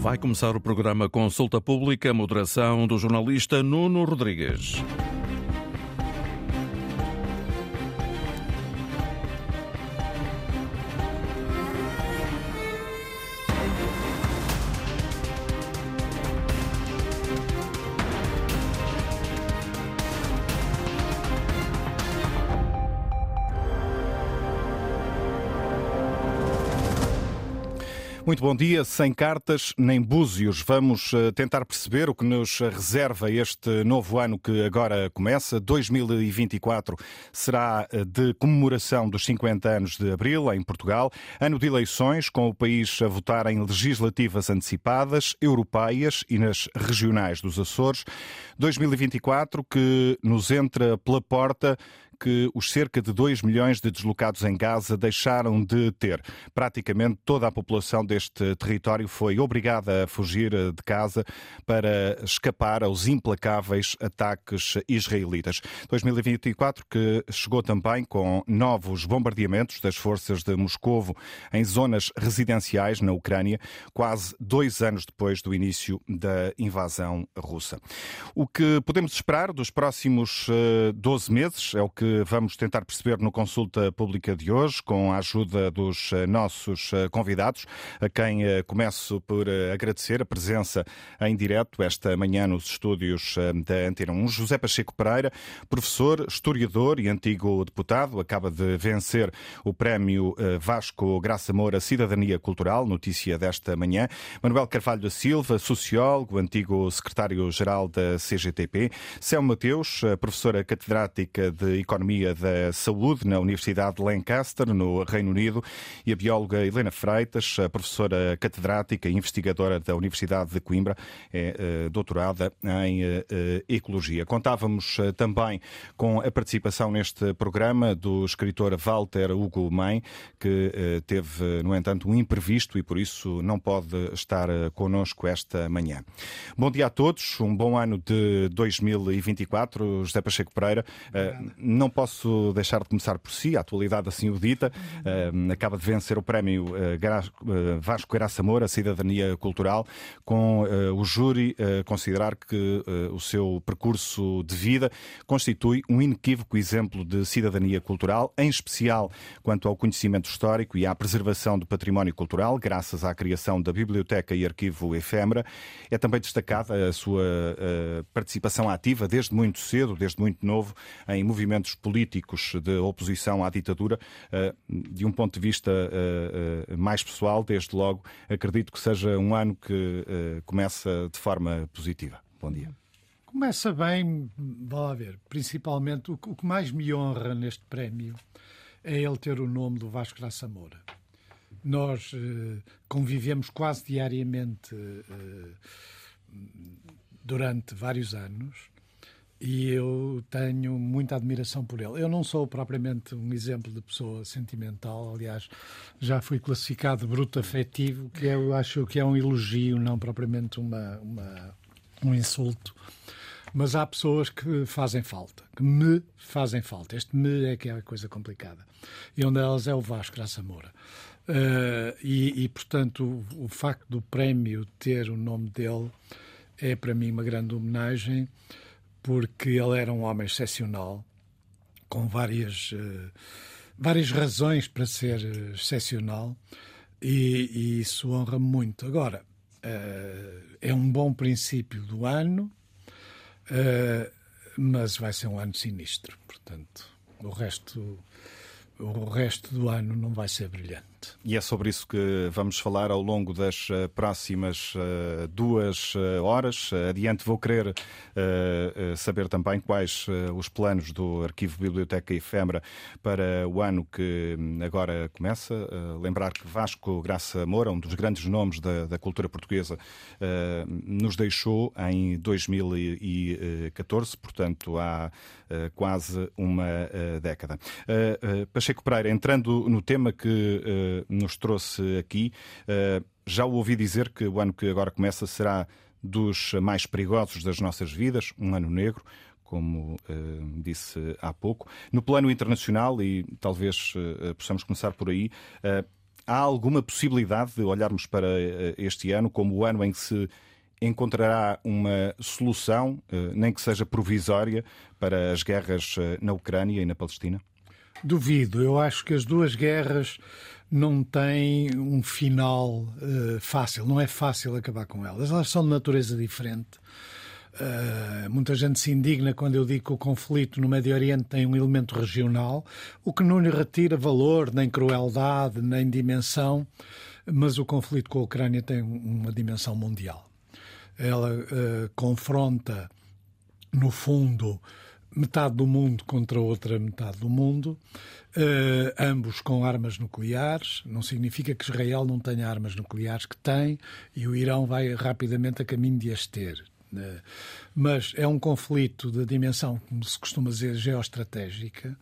Vai começar o programa Consulta Pública, moderação do jornalista Nuno Rodrigues. Muito bom dia. Sem cartas nem búzios, vamos eh, tentar perceber o que nos reserva este novo ano que agora começa. 2024 será eh, de comemoração dos 50 anos de Abril em Portugal, ano de eleições, com o país a votar em legislativas antecipadas, europeias e nas regionais dos Açores. 2024 que nos entra pela porta que os cerca de 2 milhões de deslocados em Gaza deixaram de ter. Praticamente toda a população deste território foi obrigada a fugir de casa para escapar aos implacáveis ataques israelitas. 2024 que chegou também com novos bombardeamentos das forças de Moscovo em zonas residenciais na Ucrânia, quase dois anos depois do início da invasão russa. O que podemos esperar dos próximos 12 eh, meses é o que vamos tentar perceber no Consulta Pública de hoje, com a ajuda dos eh, nossos eh, convidados, a quem eh, começo por agradecer a presença em direto esta manhã nos estúdios da Antena 1. José Pacheco Pereira, professor, historiador e antigo deputado, acaba de vencer o prémio Vasco Graça Moura Cidadania Cultural, notícia desta manhã. Manuel Carvalho da Silva, sociólogo, antigo secretário-geral da CGTP. Céu Mateus, professora catedrática de Economia da Saúde na Universidade de Lancaster, no Reino Unido, e a bióloga Helena Freitas, professora catedrática e investigadora da Universidade de Coimbra, é eh, doutorada em eh, eh, Ecologia. Contávamos também com a participação neste programa do escritor Walter Hugo Main, que teve, no entanto, um imprevisto e por isso não pode estar connosco esta manhã. Bom dia a todos, um bom ano de 2024. José Pacheco Pereira, não posso posso deixar de começar por si, a atualidade assim o dita. Uh, acaba de vencer o prémio uh, Vasco Graça Moura, Cidadania Cultural, com o júri considerar que o seu percurso de vida constitui um inequívoco exemplo de cidadania cultural, em especial quanto ao conhecimento histórico e à preservação do património cultural, graças à criação da Biblioteca e Arquivo Efêmera. É também destacada a sua participação ativa desde muito cedo, desde muito novo, em movimentos políticos de oposição à ditadura, eh, de um ponto de vista eh, eh, mais pessoal, desde logo, acredito que seja um ano que começa de forma positiva. Bom dia. Começa bem, vá lá ver, principalmente o que mais me honra neste prémio é ele ter o nome do Vasco Graça Moura. Nós convivemos quase diariamente durante vários anos e eu tenho muita admiração por ele. Eu não sou propriamente um exemplo de pessoa sentimental, aliás, já fui classificado bruto afetivo, que eu acho que é um elogio, não propriamente uma, uma um insulto. Mas há pessoas que fazem falta, que me fazem falta. Este me é que é a coisa complicada. E uma delas é o Vasco Graça Moura. Uh, e, e, portanto, o, o facto do prémio ter o nome dele é, para mim, uma grande homenagem porque ele era um homem excepcional, com várias, uh, várias razões para ser eh, excepcional, e, e isso honra muito. Agora, uh, é um bom princípio do ano, mas vai ser um ano sinistro, portanto, o resto o resto do ano não vai ser brilhante. E é sobre isso que vamos falar ao longo das eh, próximas uh, duas uh, horas. Adiante, vou querer saber também quais os planos do Arquivo Biblioteca Efêmera para o ano que hum, agora começa. lembrar que Vasco Graça Moura, um dos grandes nomes da, da cultura portuguesa, nos deixou em 2014, portanto há quase uma década. Pacheco Pereira, entrando no tema que nos trouxe aqui, uh, já o ouvi dizer que o ano que agora começa será dos mais perigosos das nossas vidas, um ano negro, como uh, disse há pouco. No plano internacional, e talvez possamos começar por aí, há alguma possibilidade de olharmos para este ano como o ano em que se encontrará uma solução, nem que seja provisória, para as guerras na Ucrânia e na Palestina? Duvido. Eu acho que as duas guerras não têm um final uh, fácil. Não é fácil acabar com elas. Elas são de natureza diferente. Uh, muita gente se indigna quando eu digo que o conflito no Médio Oriente tem um elemento regional, o que não lhe retira valor, nem crueldade, nem dimensão, mas o conflito com a Ucrânia tem uma dimensão mundial. Ela uh, confronta, no fundo, metade do mundo contra outra metade do mundo, uh, ambos com armas nucleares. Não significa que Israel não tenha armas nucleares, que tem, e o Irão vai rapidamente a caminho de as ter. Uh, mas é um conflito de dimensão, como se costuma dizer, geoestratégica.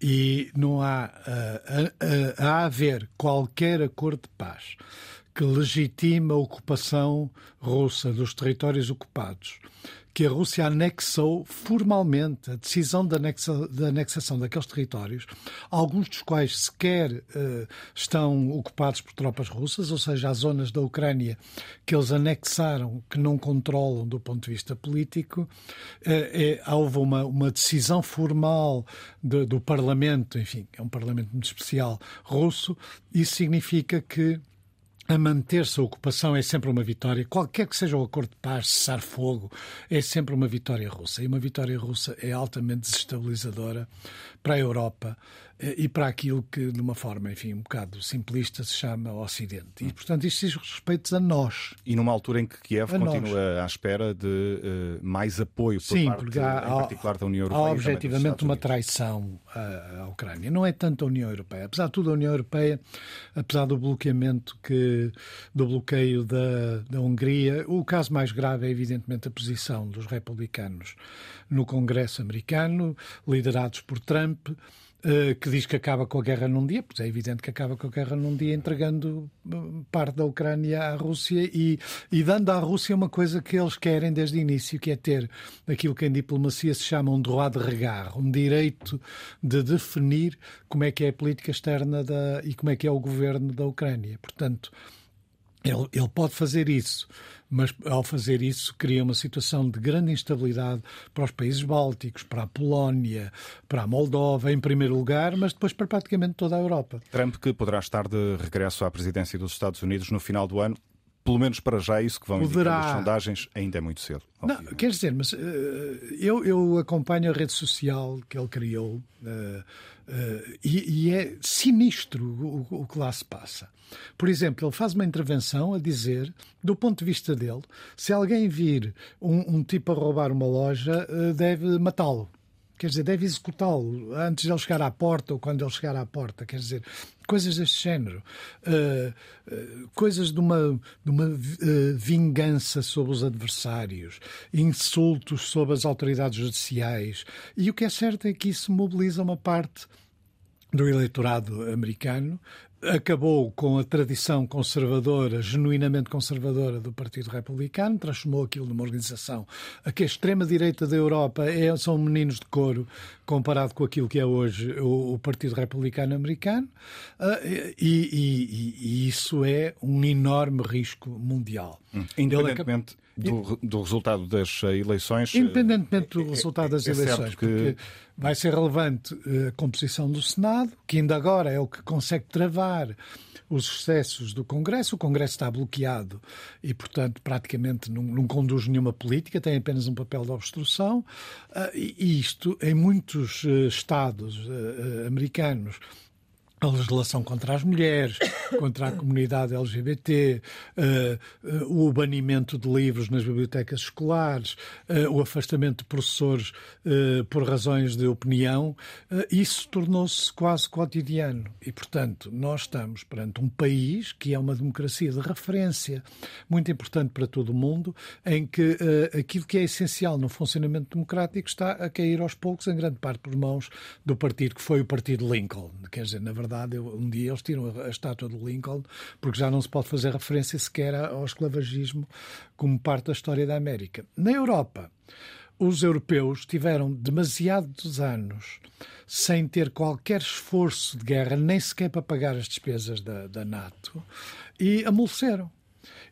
E não há uh, a, a, haver qualquer acordo de paz que legitima a ocupação russa dos territórios ocupados que a Rússia anexou formalmente a decisão de, anexa, anexação daqueles territórios, alguns dos quais sequer uh, estão ocupados por tropas russas, ou seja, as zonas da Ucrânia que eles anexaram, que não controlam do ponto de vista político. Uh, é, houve uma, uma decisão formal de, do Parlamento, enfim, é um Parlamento muito especial russo, isso significa que a manter-se a ocupação é sempre uma vitória. Qualquer que seja o acordo de paz, cessar fogo, é sempre uma vitória russa. E uma vitória russa é altamente desestabilizadora para a Europa e para aquilo que, de uma forma, enfim, um bocado simplista, se chama Ocidente. E, portanto, isto diz respeito a nós. E numa altura em que Kiev a continua nós. à espera de uh, mais apoio por Sim, parte, porque há, em particular, da União Europeia. Há objetivamente uma traição à, à, Ucrânia. Não é tanto a União Europeia. Apesar de tudo, a União Europeia, apesar do bloqueamento que, do bloqueio da, da Hungria, o caso mais grave é, evidentemente, a posição dos republicanos no Congresso americano, liderados por Trump. Eh, que diz que acaba com a guerra num dia, pois é evidente que acaba com a guerra num dia entregando eh, parte da Ucrânia à Rússia e, e dando à Rússia uma coisa que eles querem desde o início, que é ter aquilo que em diplomacia se chama um droit de regard, um direito de definir como é que é a política externa da, e como é que é o governo da Ucrânia. Portanto, ele, ele pode fazer isso mas ao fazer isso cria uma situação de grande instabilidade para os países bálticos, para a Polónia, para a Moldova, em primeiro lugar, mas depois para praticamente toda a Europa. Trump, que poderá estar de regresso à presidência dos Estados Unidos no final do ano, pelo menos para já, isso que vão Poderá... as sondagens, ainda é muito cedo. Não, quer dizer, mas uh, eu, eu acompanho a rede social que ele criou uh, uh, e, e, é sinistro o, o, que lá se passa. Por exemplo, ele faz uma intervenção a dizer, do ponto de vista dele, se alguém vir um, um tipo a roubar uma loja, deve matá-lo. Quer dizer, deve executá-lo antes de ele chegar à porta ou quando ele chegar à porta. Quer dizer, coisas deste género. Uh, uh, coisas de uma, de uma uh, vingança sobre os adversários, insultos sobre as autoridades judiciais. E o que é certo é que isso mobiliza uma parte do eleitorado americano acabou com a tradição conservadora, genuinamente conservadora do Partido Republicano, transformou aquilo numa organização a que a extrema-direita da Europa é, são meninos de couro comparado com aquilo que é hoje o, o Partido Republicano Americano, uh, e, e, e, isso é um enorme risco mundial. Hum. Independentemente do, do, resultado das eleições. Independentemente do resultado das é, é eleições, que... porque vai ser relevante eh, a composição do Senado, que ainda agora é o que consegue travar os excessos do Congresso. O Congresso está bloqueado e, portanto, praticamente não, não conduz nenhuma política, tem apenas um papel de obstrução. Uh, e isto, em muitos Estados americanos, a legislação contra as mulheres, contra a comunidade LGBT, uh, uh, o banimento de livros nas bibliotecas escolares, uh, o afastamento de professores por razões de opinião, isso tornou-se quase cotidiano. E, portanto, nós estamos perante um país que é uma democracia de referência muito importante para todo o mundo, em que aquilo que é essencial no funcionamento democrático está a cair aos poucos, em grande parte por mãos do partido que foi o Partido Lincoln. Quer dizer, na verdade, verdade, um dia eles tiram a estátua do Lincoln, porque já não se pode fazer referência sequer ao esclavagismo como parte da história da América. Na Europa, os europeus tiveram demasiados anos sem ter qualquer esforço de guerra, nem sequer para pagar as despesas da, da NATO, e amoleceram.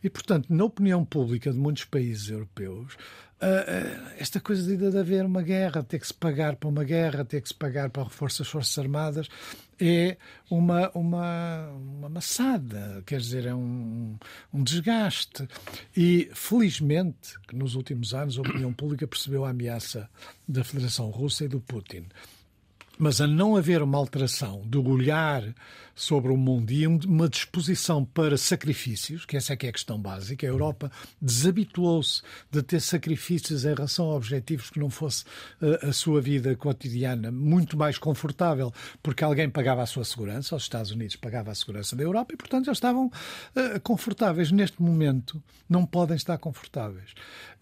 E, portanto, na opinião pública de muitos países europeus, Uh, esta coisa de, de haver uma guerra, ter que se pagar para uma guerra, ter que se pagar para reforço das Forças Armadas, é uma, uma, uma maçada, quer dizer, é um, um desgaste. E, felizmente, nos últimos anos a opinião pública percebeu a ameaça da Federação Russa e do Putin. Mas a não haver uma alteração do olhar sobre o mundo e uma disposição para sacrifícios, que essa é que é a questão básica, a Europa desabituou-se de ter sacrifícios em relação a objetivos que não fosse uh, a sua vida cotidiana muito mais confortável, porque alguém pagava a sua segurança, os Estados Unidos pagavam a segurança da Europa e, portanto, já estavam uh, confortáveis. Neste momento, não podem estar confortáveis.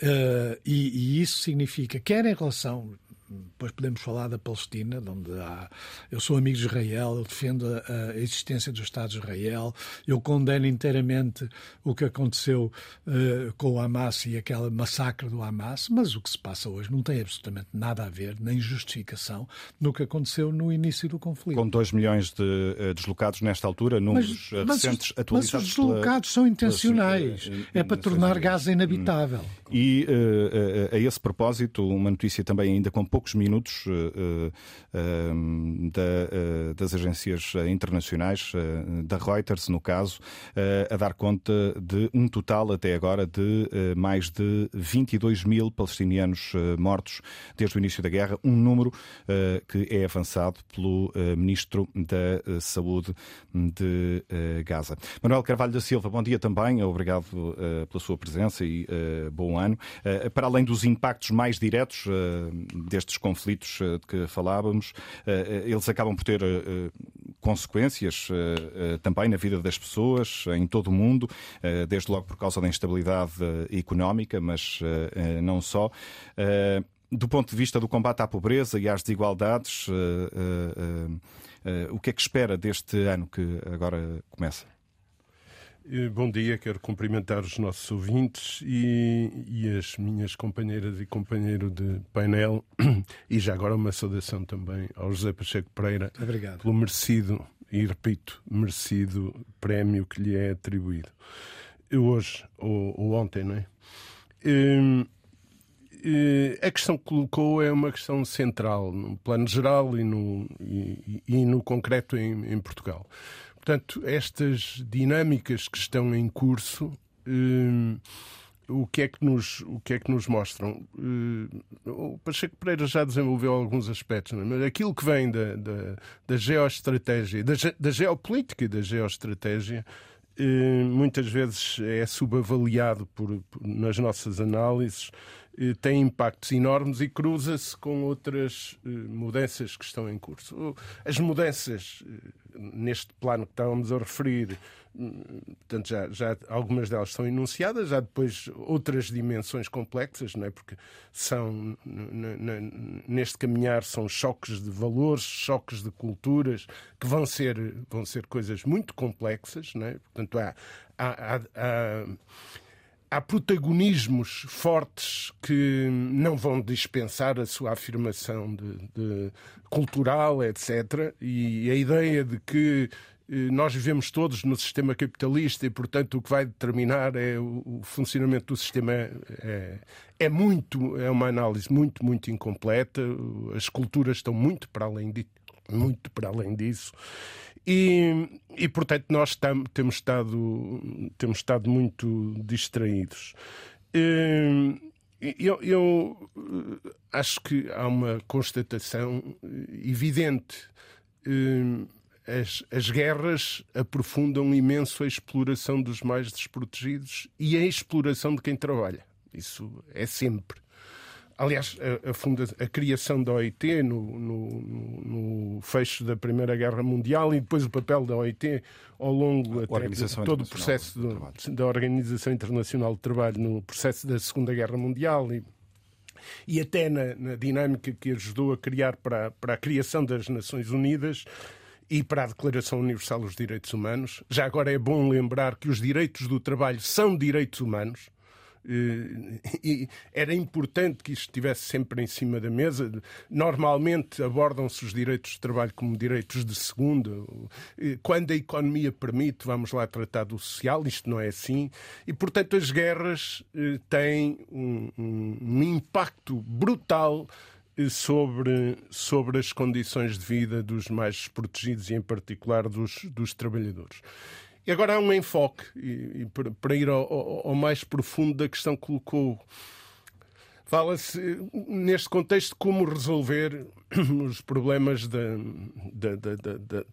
Uh, e, e isso significa, quer em relação depois podemos falar da Palestina, onde há. Eu sou amigo de Israel, eu defendo a, a existência do Estado de Israel, eu condeno inteiramente o que aconteceu uh, com o Hamas e aquele massacre do Hamas, mas o que se passa hoje não tem absolutamente nada a ver, nem justificação, no que aconteceu no início do conflito. Com 2 milhões de uh, deslocados nesta altura, números mas, recentes mas, atualizados. Mas os deslocados pela, são intencionais, pela, é para tornar Gaza inabitável. E uh, a esse propósito, uma notícia também ainda com poucos minutos uh, uh, da, das agências internacionais, da Reuters, no caso, a dar conta de um total até agora de mais de 22 mil palestinianos mortos desde o início da guerra, um número que é avançado pelo Ministro da Saúde de Gaza. Manuel Carvalho da Silva, bom dia também, obrigado pela sua presença e bom ano. Para além dos impactos mais diretos deste destes conflitos eh, de que falávamos, eh, eh, eles acabam por ter consequências também na vida das pessoas em todo o mundo, desde logo por causa da instabilidade económica, mas não só. Do ponto de vista do combate à pobreza e às desigualdades, o que é que espera deste ano que agora começa? Bom dia, quero cumprimentar os nossos ouvintes e, e, as minhas companheiras e companheiro de painel e já agora uma saudação também ao José Pacheco Pereira Obrigado. pelo merecido, e repito, merecido prémio que lhe é atribuído. Hoje, ou, ou ontem, não é? Hum, hum, a questão que colocou é uma questão central no plano geral e no, e, e no concreto em, em Portugal. Portanto, estas dinâmicas que estão em curso, eh, o, que é que nos, o que é que nos mostram? Eh, o Pacheco Pereira já desenvolveu alguns aspectos, é? mas aquilo que vem da, da, da geoestratégia, da, da geopolítica e da geoestratégia, eh, muitas vezes é subavaliado por, por nas nossas análises tem impactos enormes e cruza-se com outras mudanças que estão em curso. As mudanças neste plano que estávamos a referir, hum, portanto, já, já algumas delas são enunciadas, já depois outras dimensões complexas, não é? porque são, neste caminhar, são choques de valores, choques de culturas, que vão ser, vão ser coisas muito complexas, não é? portanto, há, há, há, há há protagonismos fortes que não vão dispensar a sua afirmação de, de cultural, etc. E a ideia de que eh, nós vivemos todos no sistema capitalista e, portanto, o que vai determinar é o, funcionamento do sistema é, é, muito, é uma análise muito, muito incompleta. As culturas estão muito para além de, muito para além disso. E, e portanto, nós tam, temos, estado, temos estado muito distraídos. Hum, eu, eu, acho que há uma constatação evidente. Hum, as, as guerras aprofundam imenso a exploração dos mais desprotegidos e a exploração de quem trabalha. Isso é sempre. Aliás, a, a, funda, a criação da OIT no, no, no, fecho da Primeira Guerra Mundial e depois o papel da OIT ao longo de todo o processo do, da Organização Internacional de Trabalho no processo da Segunda Guerra Mundial e, e até na, na, dinâmica que ajudou a criar para, para a criação das Nações Unidas e para a Declaração Universal dos Direitos Humanos. Já agora é bom lembrar que os direitos do trabalho são direitos humanos e era importante que isto estivesse sempre em cima da mesa. Normalmente abordam-se os direitos de trabalho como direitos de segunda. Eh, quando a economia permite, vamos lá tratar do social. Isto não é assim. E, portanto, as guerras eh, têm um impacto brutal sobre, sobre as condições de vida dos mais desprotegidos e, em particular, dos, dos trabalhadores. E agora há um enfoque, e, e para ir ao, ao, ao, mais profundo da questão que colocou. Fala-se, neste contexto, como resolver os problemas da, da, da,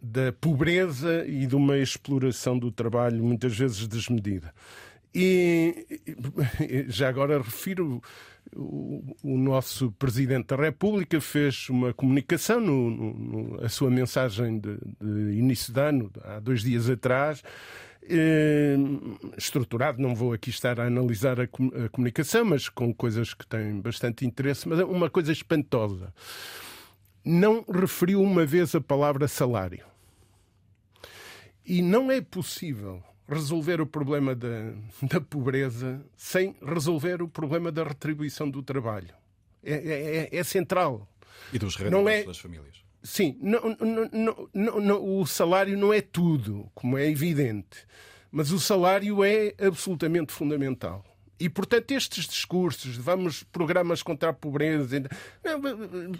da, pobreza e de uma exploração do trabalho, muitas vezes desmedida. E já agora refiro o, o, nosso Presidente da República fez uma comunicação, no, no, a sua mensagem de, de, início de ano, há dois dias atrás, eh, estruturado, não vou aqui estar a analisar a, comunicação, mas com coisas que têm bastante interesse, mas é uma coisa espantosa. Não referiu uma vez a palavra salário. E não é possível resolver o problema da, da pobreza sem resolver o problema da retribuição do trabalho. É, é, é, é central. E dos rendimentos é... das famílias. Sim, não, não, não, não, o salário não é tudo, como é evidente, mas o salário é absolutamente fundamental. E, portanto, estes discursos, vamos programas contra a pobreza,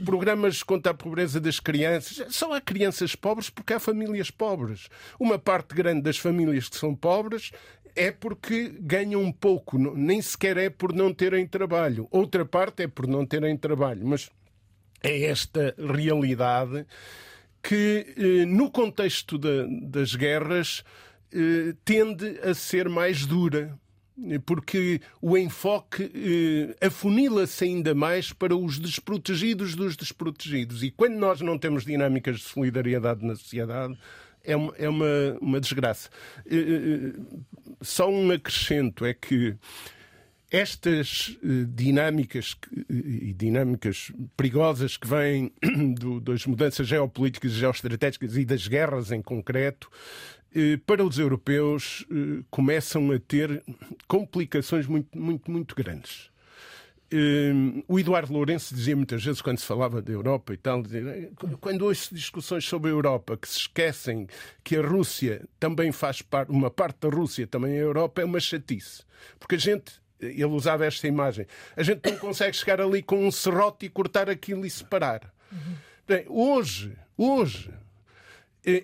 programas contra a pobreza das crianças, só há crianças pobres porque há famílias pobres. Uma parte grande das famílias que são pobres é porque ganham pouco, nem sequer é por não terem trabalho. Outra parte é por não terem trabalho. Mas é esta realidade que, eh, no contexto das guerras, eh, tende a ser mais dura porque o enfoque eh, afunila-se ainda mais para os desprotegidos dos desprotegidos. E quando nós não temos dinâmicas de solidariedade na sociedade, é uma, é uma, uma desgraça. Eh, eh, só um acrescento é que estas eh, dinâmicas e dinâmicas perigosas que vêm do, das mudanças geopolíticas e geoestratégicas e das guerras em concreto eh, para os europeus eh, começam a ter complicações muito, muito, muito grandes. Eh, o Eduardo Lourenço dizia muitas vezes, quando se falava da Europa e tal, quando ouço discussões sobre a Europa que se esquecem que a Rússia também faz parte, uma parte da Rússia também é a Europa, é uma chatice. Porque a gente, ele usava esta imagem, a gente não consegue chegar ali com um serrote e cortar aquilo e separar. Uhum. Bem, hoje, hoje, eh,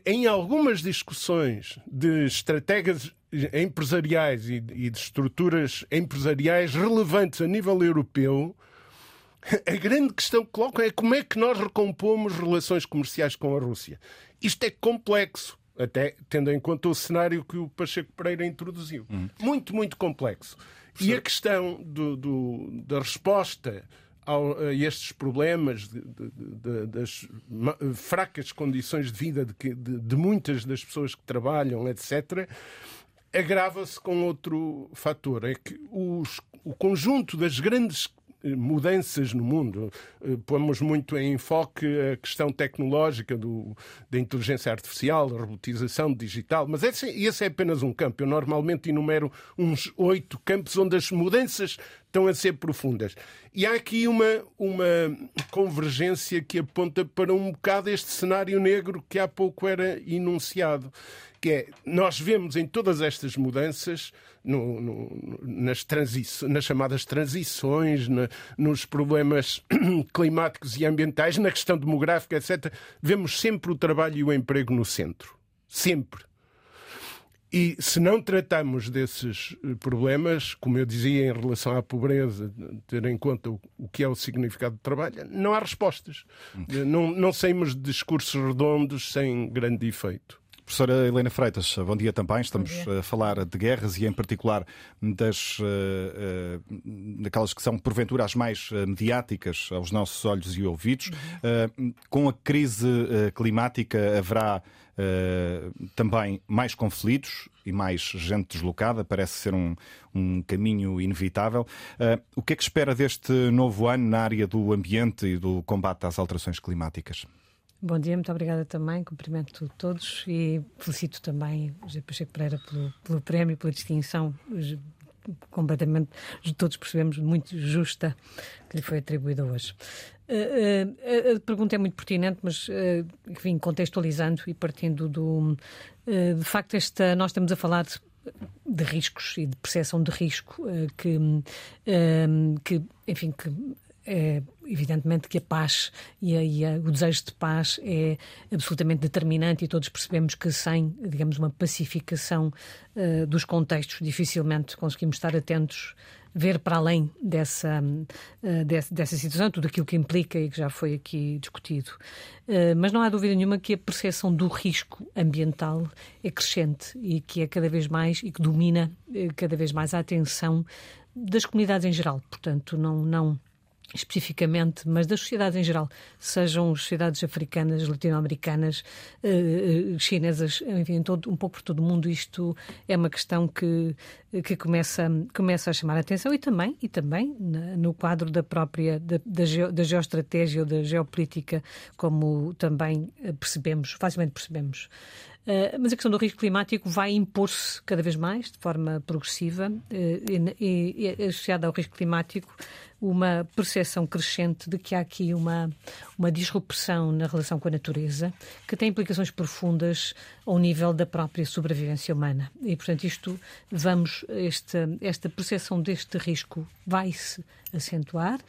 em algumas discussões de estratégias empresariais e de estruturas empresariais relevantes a nível europeu, a grande questão que colocam é como é que nós recompomos relações comerciais com a Rússia. Isto é complexo, até tendo em conta o cenário que o Pacheco Pereira introduziu. Hum. Muito, muito complexo. E a questão do, do, da resposta a estes problemas de, de, de, das fracas condições de vida de, muitas das pessoas que trabalham, etc., agrava-se com outro fator. É que os, o conjunto das grandes mudanças no mundo. Eh, pomos muito em enfoque a questão tecnológica do, da inteligência artificial, da robotização digital, mas esse, esse é apenas um campo. Eu normalmente enumero uns oito campos onde as mudanças estão a ser profundas. E há aqui uma, uma convergência que aponta para um bocado este cenário negro que há pouco era enunciado, que é, nós vemos em todas estas mudanças no, no, nas, nas chamadas transições, na, nos problemas climáticos e ambientais, na questão demográfica, etc., vemos sempre o trabalho e o emprego no centro. Sempre. E se não tratamos desses eh, problemas, como eu dizia em relação à pobreza, ter em conta o, que é o significado do trabalho, não há respostas. Hum. Não, não saímos de discursos redondos sem grande efeito. Professora Helena Freitas, bom dia também. Estamos dia. a falar de guerras e, em particular, das, uh, uh, daquelas que são, porventura, as mais uh, mediáticas aos nossos olhos e ouvidos. Uhum. com a crise climática haverá também mais conflitos e mais gente deslocada, parece ser um, um caminho inevitável. o que é que espera deste novo ano na área do ambiente e do combate às alterações climáticas? Bom dia, muito obrigada também. Cumprimento todos e felicito também José Pacheco Pereira pelo, pelo prémio, pela distinção. completamente, todos percebemos, muito justa que lhe foi atribuída hoje. Uh, uh, a pergunta é muito pertinente, mas, uh, enfim, contextualizando e partindo do. de facto, esta, nós estamos a falar de, de riscos e de percepção de risco que, que, enfim, que é evidentemente que a paz e, a, e a, o desejo de paz é absolutamente determinante e todos percebemos que sem, digamos, uma pacificação uh, dos contextos, dificilmente conseguimos estar atentos, ver para além dessa, uh, dessa, dessa, situação, tudo aquilo que implica e que já foi aqui discutido. Uh, mas não há dúvida nenhuma que a percepção do risco ambiental é crescente e que é cada vez mais e que domina cada vez mais a atenção das comunidades em geral. Portanto, não, não especificamente, mas das sociedades em geral, sejam sociedades africanas, latino-americanas, eh, eh, chinesas, enfim, todo, um pouco por todo o mundo, isto é uma questão que, que começa, começa a chamar a atenção e também, e também no quadro da própria da, da, da geoestratégia ou da geopolítica, como também eh, percebemos, facilmente percebemos. Uh, mas a questão do risco climático vai impor-se cada vez mais, de forma progressiva, uh, e, e associada ao risco climático, uma percepção crescente de que há aqui uma, uma disrupção na relação com a natureza que tem implicações profundas ao nível da própria sobrevivência humana. E, portanto, isto vamos, esta, esta percepção deste risco vai-se acentuar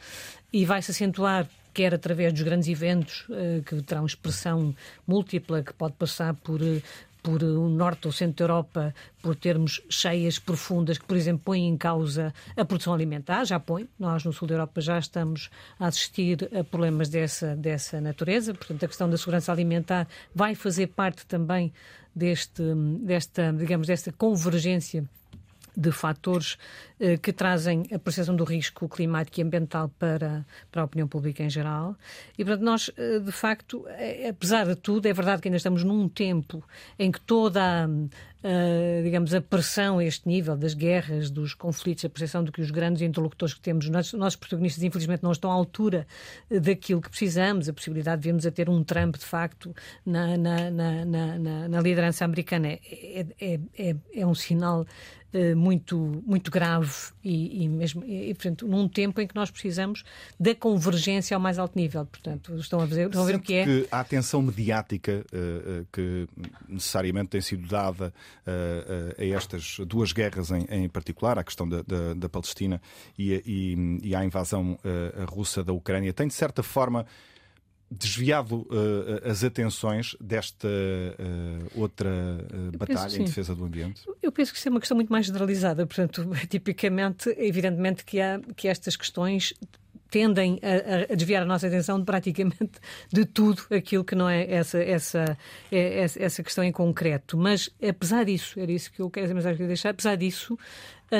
e vai-se acentuar quer através dos grandes eventos uh, que terão expressão múltipla, que pode passar por uh, por o norte ou centro da Europa, por termos cheias profundas que, por exemplo, põem em causa a produção alimentar, já põe. Nós no sul da Europa já estamos a assistir a problemas dessa, dessa natureza. Portanto, a questão da segurança alimentar vai fazer parte também deste, desta, digamos, desta convergência de fatores que trazem a percepção do risco climático e ambiental para, para a opinião pública em geral. E, portanto, nós, eh, de facto, eh, apesar de tudo, é verdade que ainda estamos num tempo em que toda a, digamos, a pressão a este nível das guerras, dos conflitos, a percepção de que os grandes interlocutores que temos, nossos, nossos protagonistas, infelizmente, não estão à altura daquilo que precisamos, a possibilidade de virmos a ter um Trump, de facto, na, na, na, na, liderança americana é, é, é, é um sinal muito, muito grave e, e mesmo, e, portanto, num tempo em que nós precisamos da convergência ao mais alto nível. Portanto, estão a ver, estão a ver o que é. Que a atenção mediática uh, que necessariamente tem sido dada a estas duas guerras em, em particular, a questão da, da, da Palestina e, e, e, à invasão russa da Ucrânia, tem de certa forma desviado uh, as atenções desta uh, outra uh, batalha em defesa do ambiente? Eu penso que isso é uma questão muito mais generalizada. Portanto, tipicamente, evidentemente que, há, que estas questões tendem a, a, desviar a nossa atenção de praticamente de tudo aquilo que não é essa, essa, é, essa questão em concreto. Mas, apesar disso, era isso que eu quero deixar, apesar disso,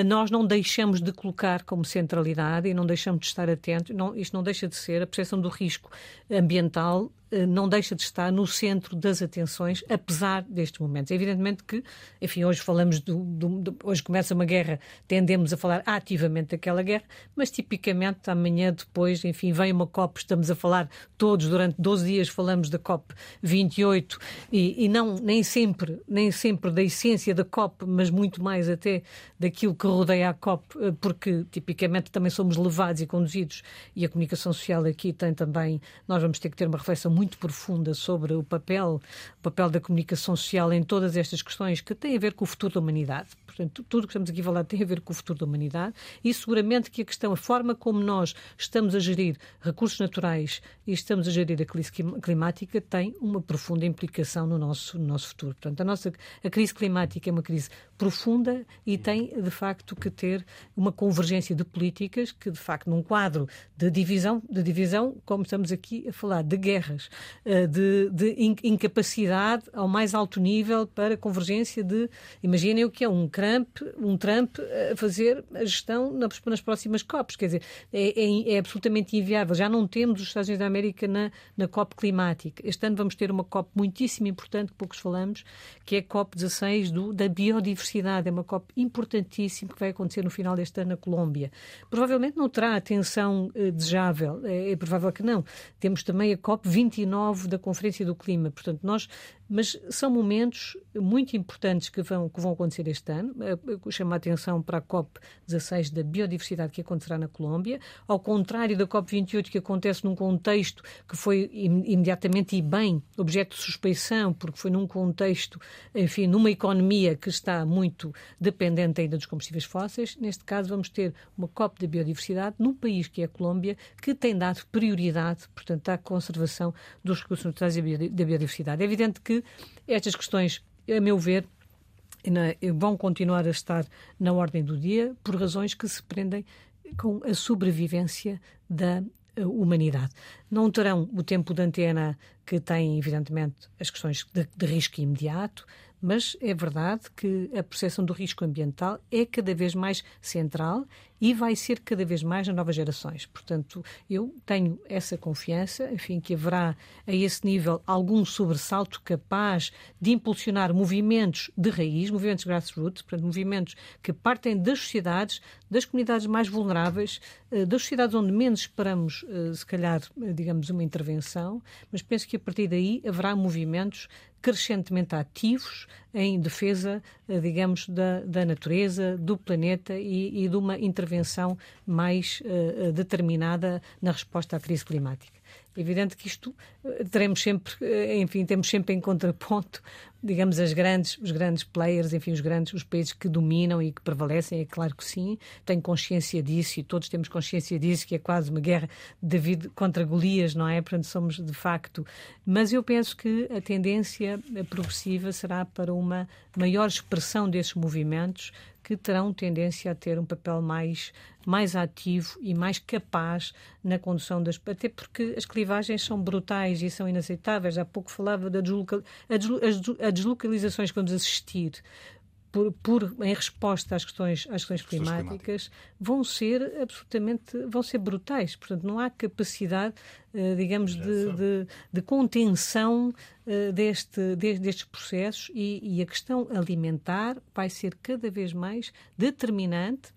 nós não deixamos de colocar como centralidade e não deixamos de estar atentos, não, isto não deixa de ser a percepção do risco ambiental eh, não deixa de estar no centro das atenções, apesar destes momentos. Evidentemente que, enfim, hoje falamos do, do, do, hoje começa uma guerra, tendemos a falar ativamente daquela guerra, mas tipicamente amanhã depois, enfim, vem uma COP, estamos a falar todos durante 12 dias falamos da COP 28 e, e não nem sempre, nem sempre da essência da COP, mas muito mais até daquilo que rodeia a COP, eh, porque tipicamente também somos levados e conduzidos e a comunicação social aqui tem também, nós vamos ter que ter uma reflexão muito profunda sobre o papel, o papel da comunicação social em todas estas questões que têm a ver com o futuro da humanidade. Portanto, tudo o que estamos aqui a falar tem a ver com o futuro da humanidade e seguramente que a questão, a forma como nós estamos a gerir recursos naturais e estamos a gerir a crise climática tem uma profunda implicação no nosso, no nosso futuro. Portanto, a, nossa, a crise climática é uma crise profunda e tem, de facto, que ter uma convergência de políticas que, de facto, num quadro de divisão, de divisão como estamos aqui a falar, de guerras, eh, de, de incapacidade ao mais alto nível para convergência de, imaginem o que é um Trump, um Trump a fazer a gestão nas, nas próximas COPs, quer dizer, é, é, é, absolutamente inviável. Já não temos os Estados Unidos da América na, na COP climática. Este ano vamos ter uma COP muitíssimo importante, que poucos falamos, que é a COP 16 do, da biodiversidade. É uma COP importantíssima que vai acontecer no final deste ano na Colômbia. Provavelmente não terá atenção eh, desejável, é, é provável que não. Temos também a COP 29 da Conferência do Clima. Portanto, nós Mas são momentos muito importantes que vão, que vão acontecer este ano. Eu chamo a atenção para a COP16 da biodiversidade que acontecerá na Colômbia, ao contrário da COP28 que acontece num contexto que foi imediatamente e bem objeto de suspeição, porque foi num contexto, enfim, numa economia que está muito dependente ainda dos combustíveis fósseis. Neste caso, vamos ter uma COP da biodiversidade num país que é a Colômbia, que tem dado prioridade, portanto, à conservação dos recursos naturais e da biodiversidade. É evidente que estas questões, a meu ver, vão continuar a estar na ordem do dia por razões que se prendem com a sobrevivência da eh, humanidade. Não terão o tempo de antena que tem, evidentemente, as questões de, de risco imediato, mas é verdade que a percepção do risco ambiental é cada vez mais central e vai ser cada vez mais nas novas gerações. Portanto, eu tenho essa confiança, enfim, que haverá a esse nível algum sobressalto capaz de impulsionar movimentos de raiz, movimentos grassroots, portanto, movimentos que partem das sociedades, das comunidades mais vulneráveis, eh, das sociedades onde menos esperamos, eh, se calhar, eh, digamos, uma intervenção, mas penso que a partir daí haverá movimentos crescentemente ativos em defesa, digamos, da, da natureza, do planeta e, e de uma intervenção mais determinada na resposta à crise climática. Evidente que isto teremos sempre, enfim, temos sempre em contraponto, digamos, as grandes, os grandes players, enfim, os grandes, os países que dominam e que prevalecem, é claro que sim, tenho consciência disso e todos temos consciência disso, que é quase uma guerra de David contra Golias, não é? Portanto, somos de facto. Mas eu penso que a tendência progressiva será para uma maior expressão desses movimentos que terão tendência a ter um papel mais, mais ativo e mais capaz na condução das. Até porque as clivagens são brutais e são inaceitáveis. Há pouco falava da deslocal, a deslocalizações que vamos assistir por, por, em resposta às questões, às questões climáticas, vão ser absolutamente vão ser brutais. Portanto, não há capacidade, digamos, de, de, de, contenção uh, deste, de, destes processos e, e, a questão alimentar vai ser cada vez mais determinante,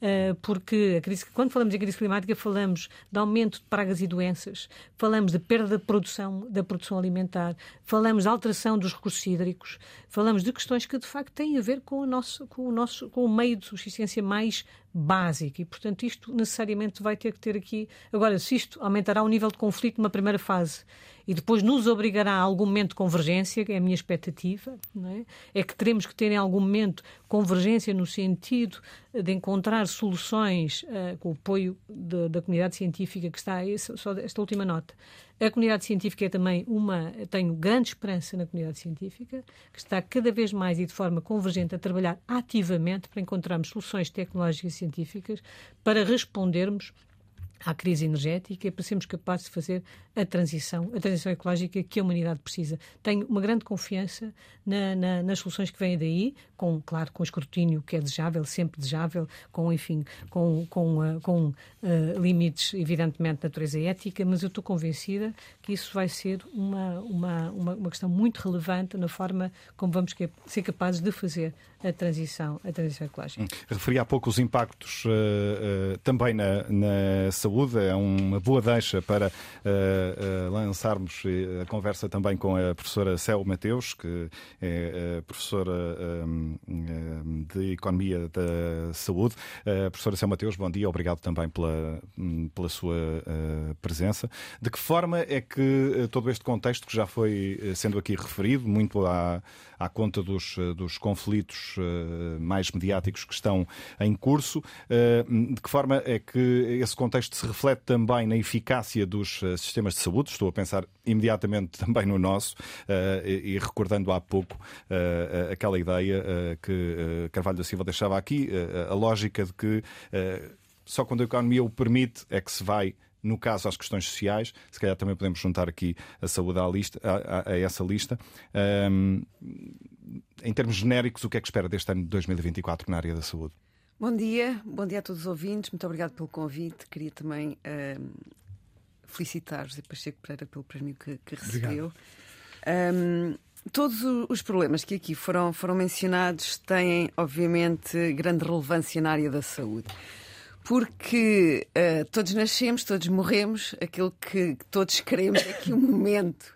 uh, porque crise, quando falamos em crise climática falamos de aumento de pragas e doenças, falamos de perda da produção, da produção alimentar, falamos de alteração dos recursos hídricos, falamos de questões que de facto têm a ver com o nosso, com o, nosso, com o meio de subsistência mais básico e, portanto, isto necessariamente vai ter que ter aqui. Agora, se isto aumentará o nível de conflito numa primeira fase e depois nos obrigará a algum momento de convergência, que é a minha expectativa, é? é? que teremos que ter em algum momento convergência no sentido de encontrar soluções uh, com o apoio de, da comunidade científica que está aí, só esta última nota. A comunidade científica é também uma. Tenho grande esperança na comunidade científica, que está cada vez mais e de forma convergente a trabalhar ativamente para encontrarmos soluções tecnológicas e científicas para respondermos à crise energética para sermos capazes de fazer a transição, a transição ecológica que a humanidade precisa. Tenho uma grande confiança na, na, nas soluções que vêm daí, com, claro, com escrutínio que é desejável, sempre desejável, com, enfim, com, com, uh, com uh, limites, evidentemente, de natureza ética, mas eu estou convencida que isso vai ser uma, uma, uma, uma questão muito relevante na forma como vamos ser capazes de fazer a transição, a transição ecológica. Hum. Referi há pouco os impactos uh, também na, na, saúde, é uma boa deixa para uh, lançarmos a conversa também com a professora Céu Mateus, que é professora de Economia da Saúde. professora Céu Mateus, bom dia, obrigado também pela, hum, pela sua presença. De que forma é que todo este contexto que já foi sendo aqui referido, muito à, à conta dos, dos conflitos eh, mais mediáticos que estão em curso. Eh, de que forma é que esse contexto se reflete também na eficácia dos eh, sistemas de saúde? Estou a pensar imediatamente também no nosso e recordando há pouco aquela ideia que Carvalho da Silva deixava aqui, a lógica de que só quando a economia o permite é que se vai no caso às questões sociais, se calhar também podemos juntar aqui a saúde à lista, a, a, a essa lista. Um, em termos genéricos, o que é que espera deste ano de 2024 na área da saúde? Bom dia, bom dia a todos os ouvintes, muito obrigado pelo convite. Queria também uh, felicitar José Pacheco Pereira pelo prémio que, que recebeu. Um, todos os problemas que aqui foram, foram mencionados têm, obviamente, grande relevância na área da saúde. Porque uh, todos nascemos, todos morremos, aquilo que todos queremos é que o momento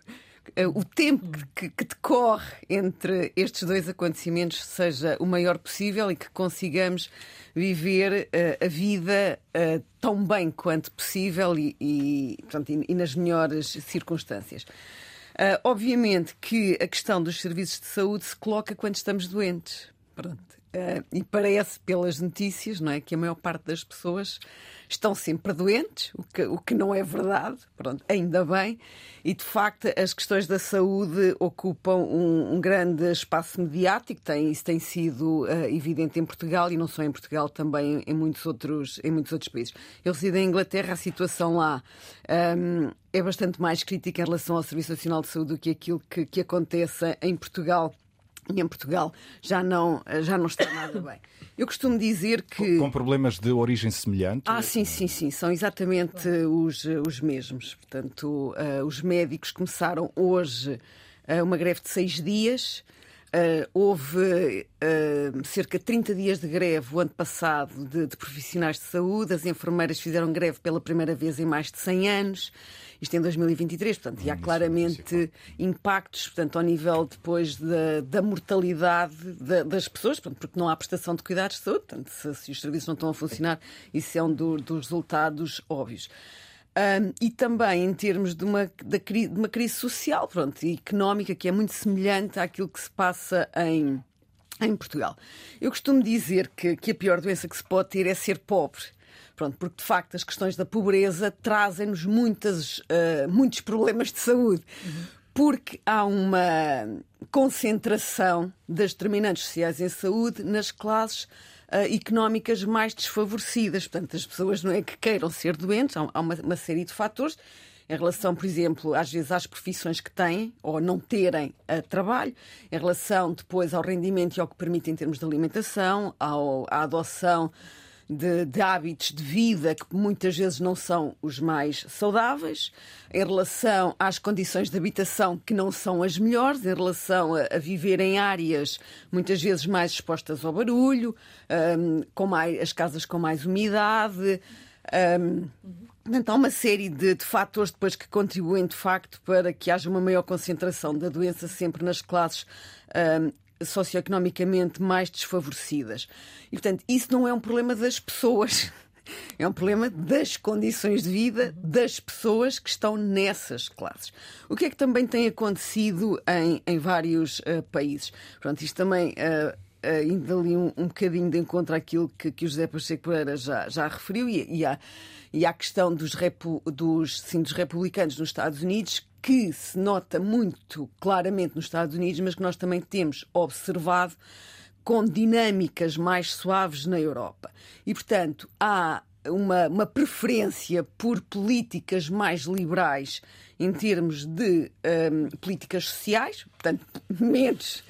uh, o tempo que, que, decorre entre estes dois acontecimentos seja o maior possível e que consigamos viver uh, a vida tão bem quanto possível e, e, e, e nas melhores circunstâncias. obviamente que a questão dos serviços de saúde se coloca quando estamos doentes. Pronto. Uh, e parece, pelas notícias, não é, que a maior parte das pessoas estão sempre doentes, o que, o que não é verdade, pronto, ainda bem, e de facto as questões da saúde ocupam um, um grande espaço mediático, tem, isso tem sido uh, evidente em Portugal e não só em Portugal, também em muitos outros, em muitos outros países. Eu resido em Inglaterra, a situação lá um, ehm, é bastante mais crítica em relação ao Serviço Nacional de Saúde do que aquilo que, que acontece em Portugal e em Portugal já não, já não está nada bem. Eu costumo dizer que. Com problemas de origem semelhante? Ah, sim, sim, sim. São exatamente os, os mesmos. Portanto, uh, os médicos começaram hoje uh, uma greve de seis dias. Uh, houve uh, cerca de 30 dias de greve o ano passado de, de, profissionais de saúde. As enfermeiras fizeram greve pela primeira vez em mais de 100 anos. Isto em 2023, portanto, e há hum, claramente impactos, portanto, ao nível depois da, da mortalidade da, das pessoas, portanto, porque não há prestação de cuidados de saúde, portanto, se, se os serviços não estão a funcionar, isso é um do, dos resultados óbvios. Um, e também em termos de uma, de uma crise social pronto, e económica que é muito semelhante àquilo que se passa em, em Portugal. Eu costumo dizer que, que a pior doença que se pode ter é ser pobre. Pronto, porque de facto as questões da pobreza trazem-nos uh, muitos problemas de saúde. Porque há uma concentração das determinantes sociais em saúde nas classes uh, económicas mais desfavorecidas. Portanto, as pessoas não é que queiram ser doentes, há uma, uma série de fatores em relação, por exemplo, às vezes às profissões que têm ou não terem uh, trabalho, em relação depois ao rendimento e ao que permite em termos de alimentação, ao, à adoção de, de, hábitos de vida que muitas vezes não são os mais saudáveis, em relação às condições de habitação que não são as melhores, em relação a, a viver em áreas muitas vezes mais expostas ao barulho, um, com mais, as casas com mais umidade. Um, há uma série de, de, fatores depois que contribuem de facto para que haja uma maior concentração da doença sempre nas classes um, socioeconomicamente mais desfavorecidas. E, portanto, isso não é um problema das pessoas. É um problema das condições de vida das pessoas que estão nessas classes. O que é que também tem acontecido em, em vários uh, países? Pronto, isto também uh, uh, indo ali um, um bocadinho de encontro àquilo que, que o José Pacheco Pereira já, já referiu e, e, à, e à questão dos, repu, dos, sim, dos republicanos nos Estados Unidos, que se nota muito claramente nos Estados Unidos, mas que nós também temos observado com dinâmicas mais suaves na Europa. E, portanto, há uma, uma preferência por políticas mais liberais em termos de um, políticas sociais, portanto, menos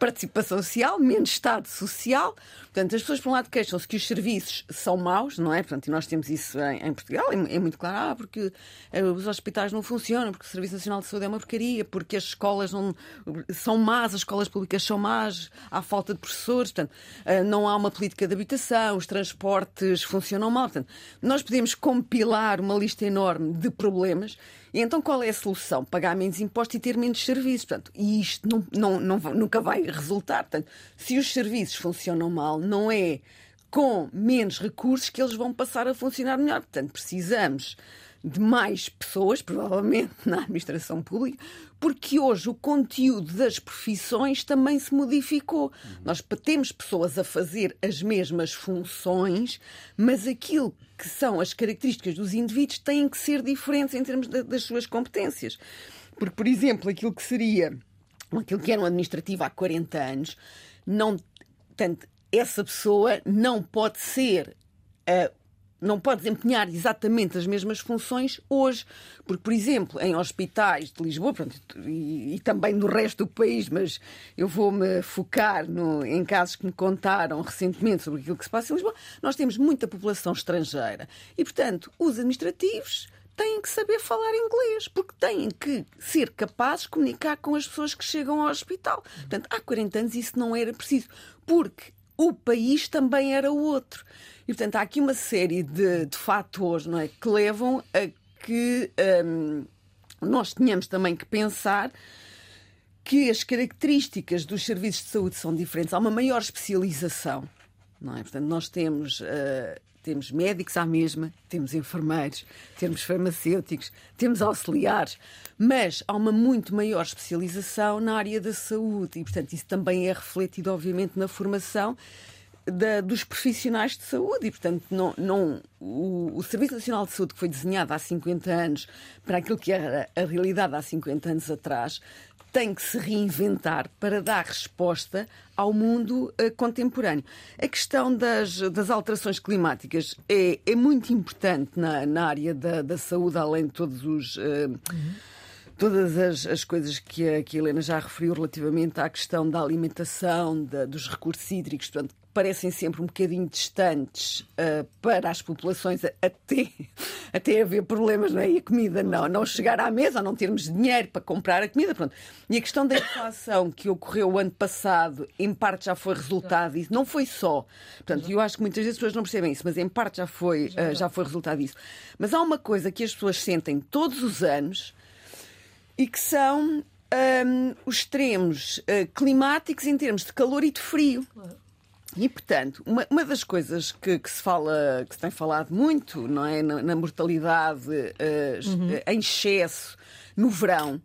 participação social, menos Estado social. Portanto, as pessoas, por um lado, queixam-se que os serviços são maus, não é? Portanto, e nós temos isso em, em Portugal, é, é, muito claro, ah, porque eh, os hospitais não funcionam, porque o Serviço Nacional de Saúde é uma porcaria, porque as escolas não são más, as escolas públicas são más, há falta de professores, portanto, eh, não há uma política de habitação, os transportes funcionam mal. Portanto, nós podemos compilar uma lista enorme de problemas e então qual é a solução? Pagar menos impostos e ter menos serviços. Portanto, e isto não, não, não, nunca vai resultar. Portanto, se os serviços funcionam mal, não é com menos recursos que eles vão passar a funcionar melhor. Portanto, precisamos de mais pessoas, provavelmente na administração pública, porque hoje o conteúdo das profissões também se modificou. Uhum. Nós temos pessoas a fazer as mesmas funções, mas aquilo que são as características dos indivíduos têm que ser diferentes em termos de, das suas competências. Porque, por exemplo, aquilo que seria aquilo que era um administrativo há 40 anos, não, portanto, essa pessoa não pode ser uh, não pode desempenhar exatamente as mesmas funções hoje. Porque, por exemplo, em hospitais de Lisboa pronto, e, e, também no resto do país, mas eu vou-me focar no, em casos que me contaram recentemente sobre aquilo que se passa em Lisboa, nós temos muita população estrangeira. E, portanto, os administrativos têm que saber falar inglês, porque têm que ser capazes de comunicar com as pessoas que chegam ao hospital. Portanto, há 40 anos isso não era preciso, porque o país também era outro. E, portanto, há aqui uma série de, de fatores não é, que levam a que. Um, nós tínhamos também que pensar que as características dos serviços de saúde são diferentes. Há uma maior especialização. Não é? Portanto, nós temos, uh, temos médicos à mesma, temos enfermeiros, temos farmacêuticos, temos auxiliares, mas há uma muito maior especialização na área da saúde e, portanto, isso também é refletido, obviamente, na formação da, dos profissionais de saúde e, portanto, não, não, o, o, Serviço Nacional de Saúde, que foi desenhado há 50 anos para aquilo que era a realidade há 50 anos atrás, tem que se reinventar para dar resposta ao mundo uh, contemporâneo. A questão das, das alterações climáticas é, é muito importante na, na área da, da saúde, além de todos os. Uh, uhum todas as, as coisas que a, que a, Helena já referiu relativamente à questão da alimentação, da, dos recursos hídricos, portanto, parecem sempre um bocadinho distantes uh, para as populações até, até haver problemas, não é? E a comida não, não chegar à mesa, não termos dinheiro para comprar a comida, pronto. E a questão da inflação que ocorreu o ano passado, em parte já foi resultado disso, não foi só. Portanto, eu acho que muitas vezes as pessoas não percebem isso, mas em parte já foi, uh, já foi resultado disso. Mas há uma coisa que as pessoas sentem todos os anos, e que são um, os extremos uh, climáticos em termos de calor e de frio. E, portanto, uma, uma das coisas que, que, se fala, que se tem falado muito, não é? Na, na mortalidade uh, uhum. em excesso no verão.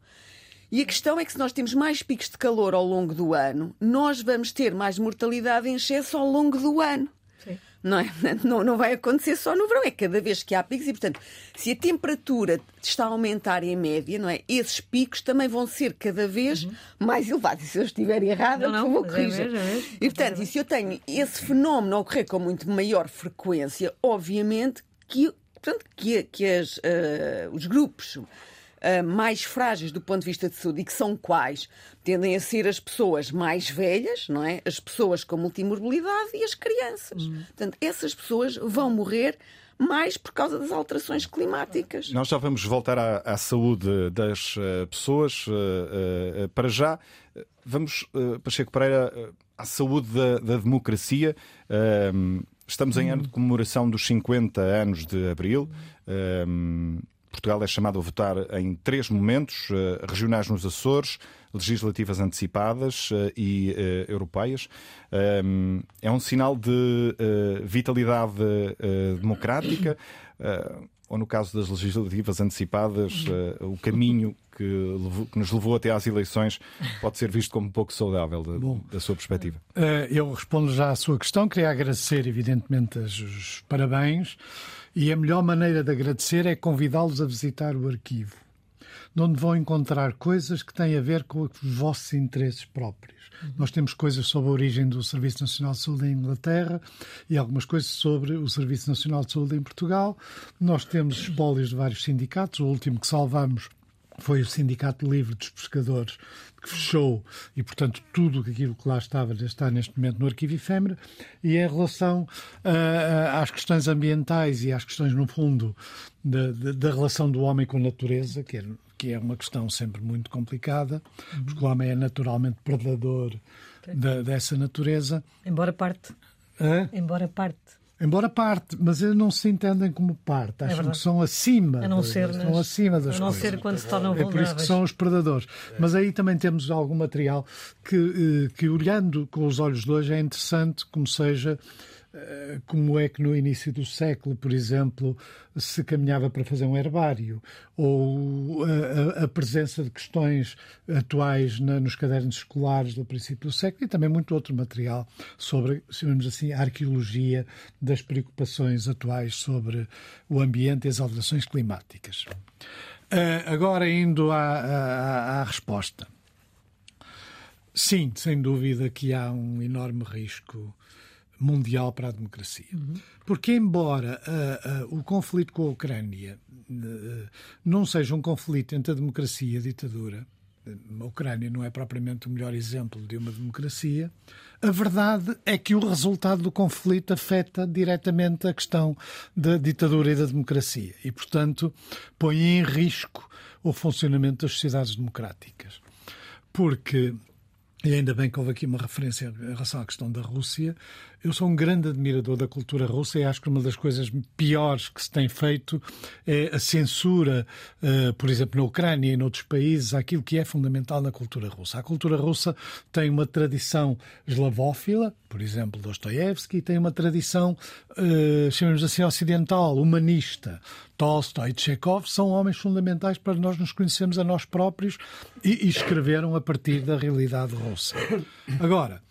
E a questão é que se nós temos mais picos de calor ao longo do ano, nós vamos ter mais mortalidade em excesso ao longo do ano não, é? não, não vai acontecer só no verão, é cada vez que há picos e, portanto, se a temperatura está a aumentar em média, não é? Esses picos também vão ser cada vez uhum. mais elevados. E se eu estiver errada, não, por favor, é corrija. É e, portanto, e se eu tenho esse fenómeno a ocorrer com muito maior frequência, obviamente que, portanto, que, que as, uh, os grupos uh, mais frágeis do ponto de vista de saúde e que são quais? Tendem a ser as pessoas mais velhas, não é? As pessoas com multimorbilidade e as crianças. Uhum. Portanto, essas pessoas vão morrer mais por causa das alterações climáticas. Nós já vamos voltar à, à saúde das uh, pessoas. Uh, uh, para já, vamos, Pacheco Pereira, à saúde da, da democracia. estamos em ano de comemoração dos 50 anos de Abril. Portugal é chamado a votar em três momentos: uh, regionais nos Açores, legislativas antecipadas uh, e uh, europeias. É um sinal de vitalidade democrática. ou no caso das legislativas antecipadas, o caminho que, nos levou até às eleições pode ser visto como um pouco saudável da, Bom, da sua perspectiva? Eu respondo já à sua questão. Queria agradecer, evidentemente, os parabéns. E a melhor maneira de agradecer é convidá-los a visitar o arquivo, onde vão encontrar coisas que têm a ver com os vossos interesses próprios. Uhum. Nós temos coisas sobre a origem do Serviço Nacional de Saúde em Inglaterra e algumas coisas sobre o Serviço Nacional de Saúde em Portugal. Nós temos espólios de vários sindicatos. O último que salvamos foi o Sindicato Livre dos Pescadores, que fechou, e portanto tudo aquilo que lá estava está neste momento no arquivo efêmero, e em relação uh, às questões ambientais e às questões, no fundo, da, da, da relação do homem com a natureza, que é, que é uma questão sempre muito complicada, porque o homem é naturalmente predador da, dessa natureza. Embora parte. Hã? Embora parte. Embora parte, mas eles não se entendem como parte, é acham que são acima, a não ser das, nas, acima das a não coisas. ser quando se tornam vulneráveis. É por isso que são os predadores. É. Mas aí também temos algum material que, eh, que, olhando com os olhos de hoje, é interessante como seja como é que no início do século, por exemplo, se caminhava para fazer um herbário, ou a, a presença de questões atuais na, nos cadernos escolares do princípio do século e também muito outro material sobre, chamamos assim, a arqueologia das preocupações atuais sobre o ambiente e as alterações climáticas. Uh, agora, indo à, à, à resposta. Sim, sem dúvida que há um enorme risco mundial para a democracia. Uhum. Porque, embora uh, uh, o conflito com a Ucrânia uh, não seja um conflito entre a democracia e a ditadura, a Ucrânia não é propriamente o melhor exemplo de uma democracia, a verdade é que o resultado do conflito afeta diretamente a questão da ditadura e da democracia e, portanto, põe em risco o funcionamento das sociedades democráticas. Porque e ainda bem que houve aqui uma referência em relação à questão da Rússia. Eu sou um grande admirador da cultura russa e acho que uma das coisas piores que se tem feito é a censura, uh, por exemplo, na Ucrânia e noutros países, aquilo que é fundamental na cultura russa. A cultura russa tem uma tradição eslavófila, por exemplo, Dostoiévski, tem uma tradição, uh, chamemos assim, ocidental, humanista. Tolstói e Chekhov são homens fundamentais para nós nos conhecermos a nós próprios e, e escreveram a partir da realidade russa. Agora,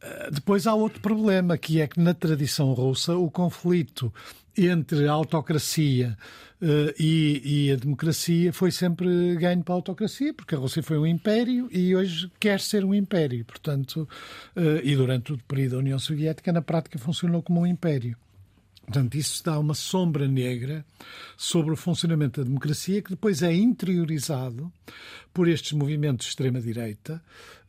eh, depois há outro problema, que é que na tradição russa o conflito entre a autocracia uh, e, e, a democracia foi sempre ganho para a autocracia, porque a Rússia foi um império e hoje quer ser um império. Portanto, uh, e durante o período da União Soviética, na prática, funcionou como um império. Portanto, isso dá uma sombra negra sobre o funcionamento da democracia que depois é interiorizado por estes movimentos de extrema-direita,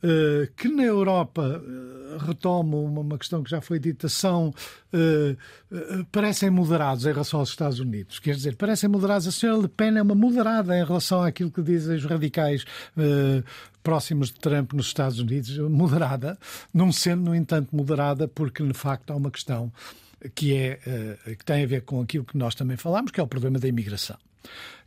eh, que na Europa, eh, retomo uma questão que já foi dita, são, eh, parecem moderados em relação aos Estados Unidos. Quer dizer, parecem moderados. A senhora Le Pen é uma moderada em relação àquilo que dizem os radicais próximos de Trump nos Estados Unidos, moderada, não sendo, no entanto, moderada, porque, de facto, há uma questão que, é, uh, que tem a ver com aquilo que nós também falamos, que é o problema da imigração.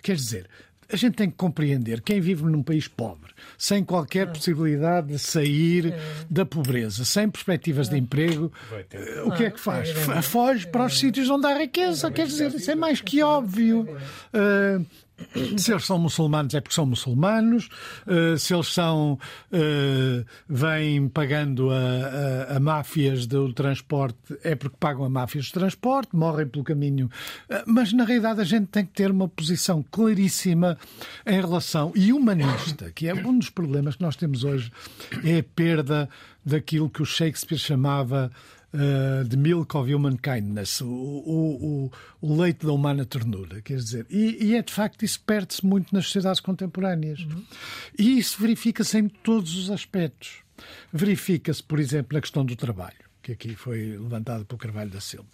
Quer dizer, a gente tem que compreender quem vive num país pobre, sem qualquer possibilidade de sair da pobreza, sem perspectivas de emprego, eh, o que é que faz? Foge para os sítios onde há riqueza. Quer dizer, isso é mais que óbvio. Uh, se eles são muçulmanos é porque são muçulmanos, uh, se eles são uh, vêm pagando a, a, a, máfias do transporte é porque pagam a máfias do transporte, morrem pelo caminho. Uh, mas na realidade a gente tem que ter uma posição claríssima em relação e humanista, que é um dos problemas que nós temos hoje, é a perda daquilo que o Shakespeare chamava uh, The Milk of Human Kindness, o, o, o, leite da humana ternura, quer dizer. E, e é de facto, isso perde-se muito nas sociedades contemporâneas. Uhum. E isso verifica-se em todos os aspectos. Verifica-se, por exemplo, na questão do trabalho, que aqui foi levantado pelo Carvalho da Silva.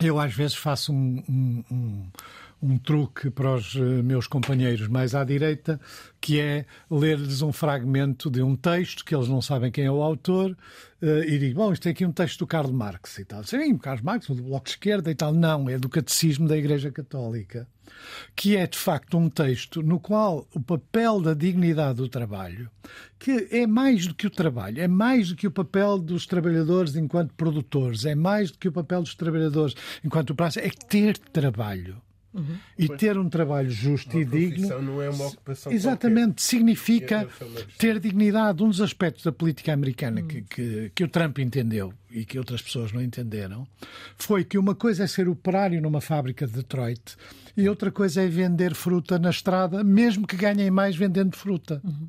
Eu, às vezes, faço um, um, um um truque para os eh, meus companheiros mais à direita, que é ler-lhes um fragmento de um texto que eles não sabem quem é o autor uh, e digo, bom, isto é aqui um texto do Karl Marx e tal. Sim, o Karl Marx, do Bloco de Esquerda e tal. Não, é do Catecismo da Igreja Católica, que é de facto um texto no qual o papel da dignidade do trabalho, que é mais do que o trabalho, é mais do que o papel dos trabalhadores enquanto produtores, é mais do que o papel dos trabalhadores enquanto praça, é ter trabalho. Uhum. E pois, ter um trabalho justo e digno. não é uma ocupação Exatamente, qualquer. significa ter dignidade. Um dos aspectos da política americana uhum. que, que, que o Trump entendeu e que outras pessoas não entenderam foi que uma coisa é ser operário numa fábrica de Detroit e outra coisa é vender fruta na estrada, mesmo que ganhem mais vendendo fruta. Uhum.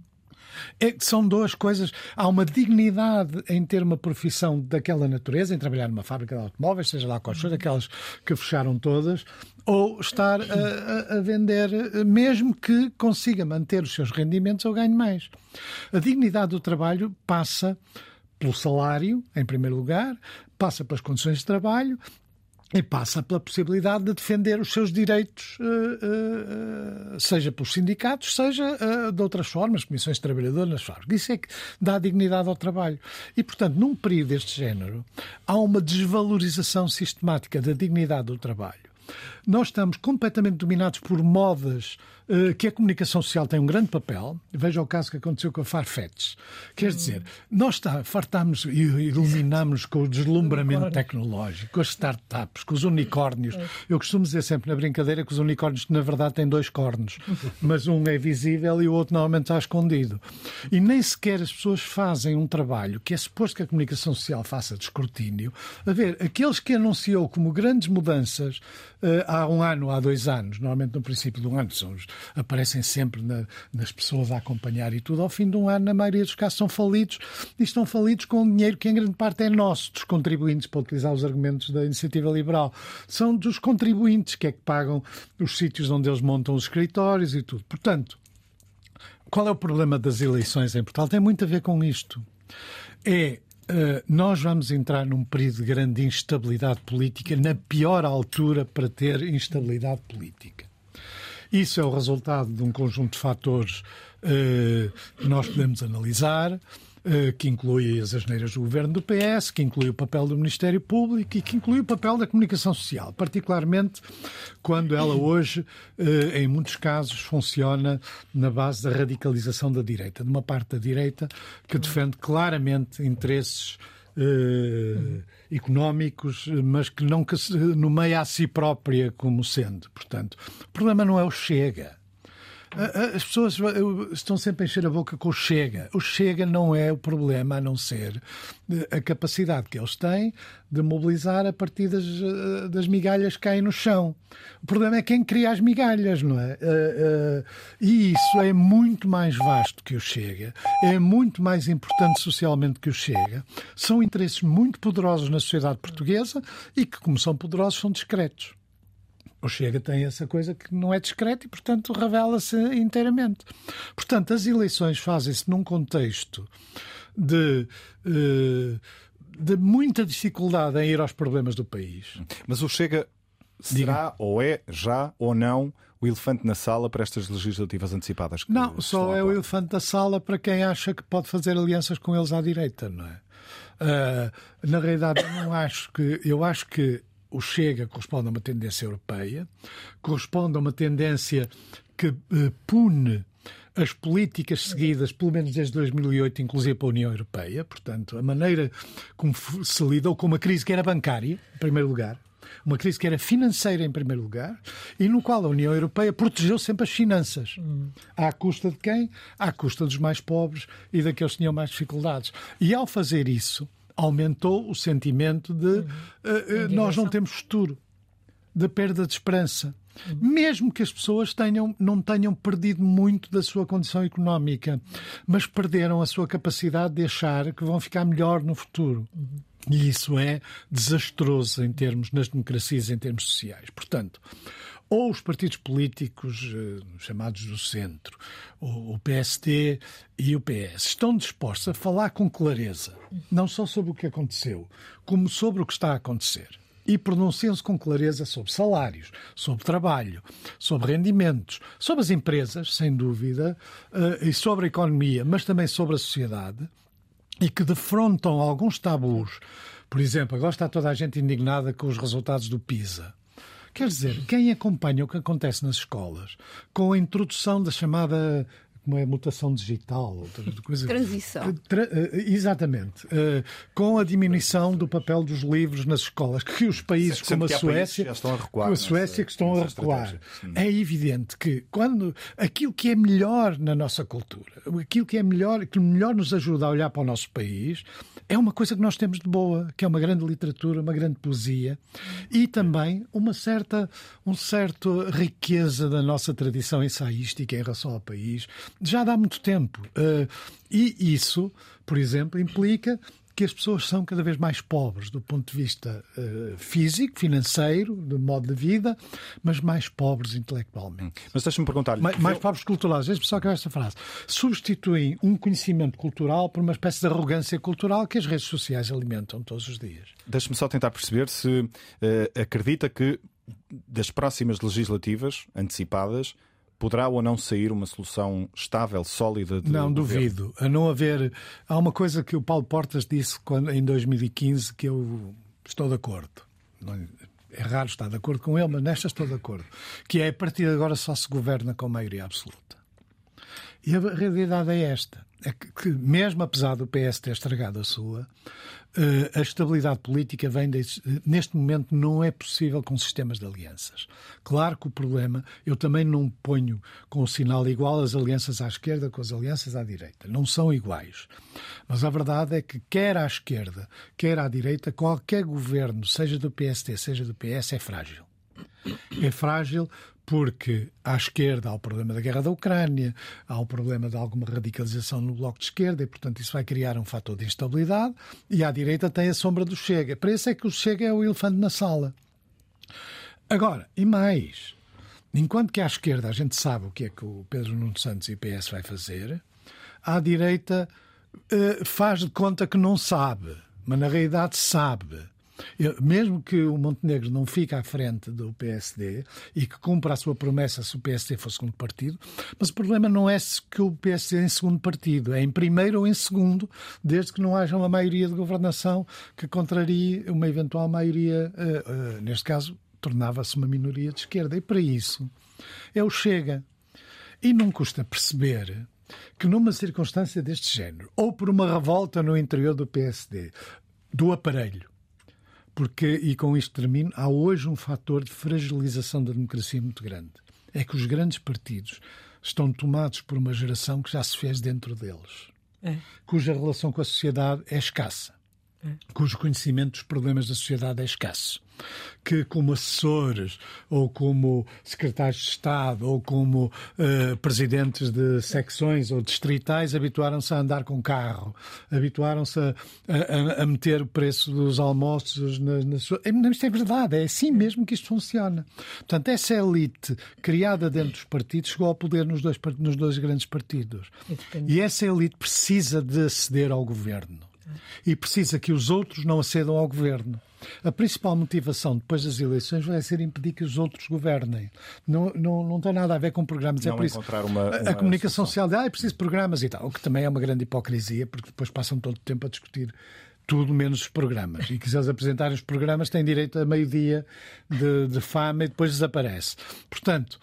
É, são duas coisas. Há uma dignidade em ter uma profissão daquela natureza, em trabalhar numa fábrica de automóveis, seja lá quais forem, aquelas que fecharam todas, ou estar a, a, vender, mesmo que consiga manter os seus rendimentos ou ganhe mais. A dignidade do trabalho passa pelo salário, em primeiro lugar, passa pelas condições de trabalho e passa pela possibilidade de defender os seus direitos, eh, eh, seja pelos sindicatos, seja eh, de outras formas, comissões de trabalhadores nas fábricas. Isso é que dá dignidade ao trabalho. E, portanto, num período deste género, há uma desvalorização sistemática da dignidade do trabalho. Nós estamos completamente dominados por modas eh, que a comunicação social tem um grande papel. Veja o caso que aconteceu com a Farfetch. Quer dizer, nós está, fartamos e iluminamos com o deslumbramento tecnológico, com as startups, com os unicórnios. É. Eu costumo dizer sempre na brincadeira que os unicórnios, na verdade, têm dois cornos, mas um é visível e o outro normalmente está escondido. E nem sequer as pessoas fazem um trabalho que é suposto que a comunicação social faça de escrutínio. A ver, aqueles que anunciou como grandes mudanças uh, há um ano, há dois anos, normalmente no princípio um ano, são aparecem sempre na, nas pessoas a acompanhar e tudo. Ao fim de um ano, na maioria dos casos, são falidos e estão falidos com dinheiro que, em grande parte, é nosso, dos contribuintes, para utilizar os argumentos da iniciativa liberal. São dos contribuintes que é que pagam os sítios onde eles montam os escritórios e tudo. Portanto, qual é o problema das eleições em Portugal? Tem muito a ver com isto. É Uh, nós vamos entrar num período de grande instabilidade política, na pior altura para ter instabilidade política. Isso é o resultado de um conjunto de fatores uh, que nós podemos analisar. Eh, que inclui as asneiras do governo do PS, que inclui o papel do Ministério Público e que inclui o papel da comunicação social, particularmente quando ela hoje, eh, em muitos casos, funciona na base da radicalização da direita, de uma parte da direita que defende claramente interesses eh, económicos, mas que não se nomeia a si própria como sendo. Portanto, o problema não é o Chega. As pessoas estão sempre a encher a boca com o Chega. O Chega não é o problema, a não ser a capacidade que eles têm de mobilizar a partir das, das migalhas que caem no chão. O problema é quem cria as migalhas, não é? E isso é muito mais vasto que o Chega, é muito mais importante socialmente que o Chega. São interesses muito poderosos na sociedade portuguesa e que, como são poderosos, são discretos. O Chega tem essa coisa que não é discreta e, portanto, revela-se inteiramente. Portanto, as eleições fazem-se num contexto de. Uh, de muita dificuldade em ir aos problemas do país. Mas o Chega será Diga. ou é já ou não o elefante na sala para estas legislativas antecipadas? não, só é o elefante na sala para quem acha que pode fazer alianças com eles à direita, não é? Uh, na realidade, eu não acho que. Eu acho que o Chega corresponde a uma tendência europeia, corresponde a uma tendência que eh, pune as políticas seguidas, pelo menos desde 2008, inclusive para a União Europeia, portanto, a maneira como se lidou com uma crise que era bancária, em primeiro lugar, uma crise que era financeira em primeiro lugar e no qual a União Europeia protegeu sempre as finanças. Hum. À custa de quem? À custa dos mais pobres e daqueles que tinham mais dificuldades. E ao fazer isso, aumentou o sentimento de uh, uh, nós não temos futuro, de perda de esperança. Uhum. Mesmo que as pessoas tenham, não tenham perdido muito da sua condição económica, mas perderam a sua capacidade de achar que vão ficar melhor no futuro. Uhum. E isso é desastroso em termos nas democracias, em termos sociais. Portanto, ou os partidos políticos eh, chamados do centro, o, PST e o PS, estão dispostos a falar com clareza, não só sobre o que aconteceu, como sobre o que está a acontecer. E pronunciam-se com clareza sobre salários, sobre trabalho, sobre rendimentos, sobre as empresas, sem dúvida, eh, e sobre a economia, mas também sobre a sociedade, e que defrontam alguns tabus. Por exemplo, agora está toda a gente indignada com os resultados do PISA. Quer dizer, quem acompanha o que acontece nas escolas com a introdução da chamada como é mutação digital, coisa. Transição. Tra, eh, exatamente. Uh, com a diminuição do papel dos livros nas escolas, que os países como a Suécia, estão a recuar a Suécia que estão a recuar. É evidente que quando aquilo que é melhor na nossa cultura, aquilo que é melhor, que melhor nos ajuda a olhar para o nosso país, é uma coisa que nós temos de boa, que é uma grande literatura, uma grande poesia e também uma certa, um certo riqueza da nossa tradição ensaística em relação ao país, já dá muito tempo. Uh, e isso, por exemplo, implica que as pessoas são cada vez mais pobres do ponto de vista uh, físico, financeiro, do modo de vida, mas mais pobres intelectualmente. Mas deixa-me perguntar-lhe. Mais, mais pobres culturais. Deixa-me só acabar esta frase. Substituem um conhecimento cultural por uma espécie de arrogância cultural que as redes sociais alimentam todos os dias. Deixa-me só tentar perceber se uh, acredita que das próximas legislativas antecipadas Poderá ou não sair uma solução estável, sólida? De não, duvido. A não haver. Há uma coisa que o Paulo Portas disse quando, em 2015 que eu estou de acordo. É raro estar de acordo com ele, mas nesta estou de acordo. Que é a partir de agora só se governa com maioria absoluta. E a realidade é esta: é que, que mesmo apesar do PS ter estragado a sua, a estabilidade política vem de, neste momento não é possível com sistemas de alianças. Claro que o problema, eu também não ponho com o sinal igual as alianças à esquerda com as alianças à direita. Não são iguais. Mas a verdade é que quer à esquerda, quer à direita, qualquer governo, seja do PST, seja do PS, é frágil. É frágil porque à esquerda há o problema da guerra da Ucrânia, há o problema de alguma radicalização no bloco de esquerda e, portanto, isso vai criar um fator de instabilidade, e à direita tem a sombra do Chega. Para isso é que o Chega é o elefante na sala. Agora, e mais, enquanto que à esquerda a gente sabe o que é que o Pedro Nuno Santos e o PS vai fazer, à direita uh, faz de conta que não sabe, mas na realidade sabe. Mesmo que o Montenegro não fique à frente do PSD e que cumpra a sua promessa se o PSD for segundo partido, mas o problema não é que o PSD é em segundo partido, é em primeiro ou em segundo, desde que não haja uma maioria de governação que contrarie uma eventual maioria, uh, uh, neste caso, tornava-se uma minoria de esquerda. E para isso é o Chega. E não custa perceber que numa circunstância deste género, ou por uma revolta no interior do PSD, do aparelho, porque, e com isto termino, há hoje um fator de fragilização da democracia muito grande. É que os grandes partidos estão tomados por uma geração que já se fez dentro deles, é. cuja relação com a sociedade é escassa. Cujo conhecimento dos problemas da sociedade é escasso que, como assessores, ou como secretários de Estado, ou como uh, presidentes de secções ou distritais, habituaram-se a andar com carro, habituaram-se a, a, a, meter o preço dos almoços na, na sua. Isto é verdade, é assim mesmo que isto funciona. Portanto, essa elite criada dentro dos partidos chegou ao poder nos dois, nos dois grandes partidos. E essa elite precisa de aceder ao governo. E precisa que os outros não acedam ao governo. A principal motivação depois das eleições vai ser impedir que os outros governem. Não, não, não tem nada a ver com programas. É não é por isso, uma, uma a, comunicação social de ah, é preciso programas e tal, o que também é uma grande hipocrisia, porque depois passam todo o tempo a discutir tudo menos os programas. E que se eles apresentarem os programas têm direito a meio-dia de, de fama e depois desaparece. Portanto,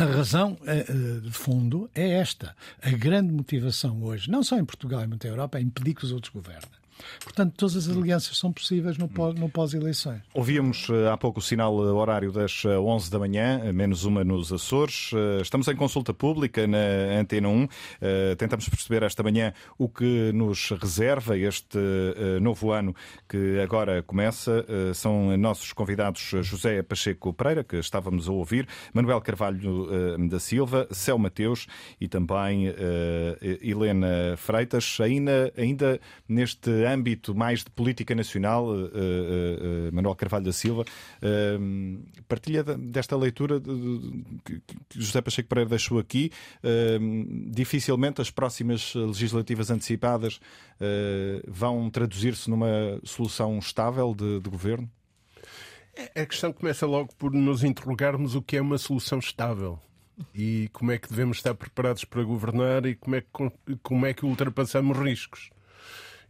a razão eh, eh, de fundo é esta. A grande motivação hoje, não só em Portugal e muita Europa, é impedir que os outros governem. Portanto, todas as alianças são possíveis no pós-eleições. Ouvíamos eh, há pouco o sinal horário das 11 eh, da manhã, eh, menos uma nos Açores. Estamos em consulta pública na Antena 1. Tentamos perceber esta manhã o que nos reserva este novo ano que agora começa. São nossos convidados José Pacheco Pereira, que estávamos a ouvir, Manuel Carvalho da Silva, Céu Mateus e também Helena Freitas. Ainda, ainda neste âmbito mais de política nacional, uh, uh, Manuel Carvalho da Silva, partilha desta leitura que José Pacheco Pereira deixou aqui. dificilmente as próximas legislativas antecipadas vão traduzir-se numa solução estável de, de governo? É, a questão começa logo por nos interrogarmos o que é uma solução estável e como é que devemos estar preparados para governar e como é que, como é que ultrapassamos riscos.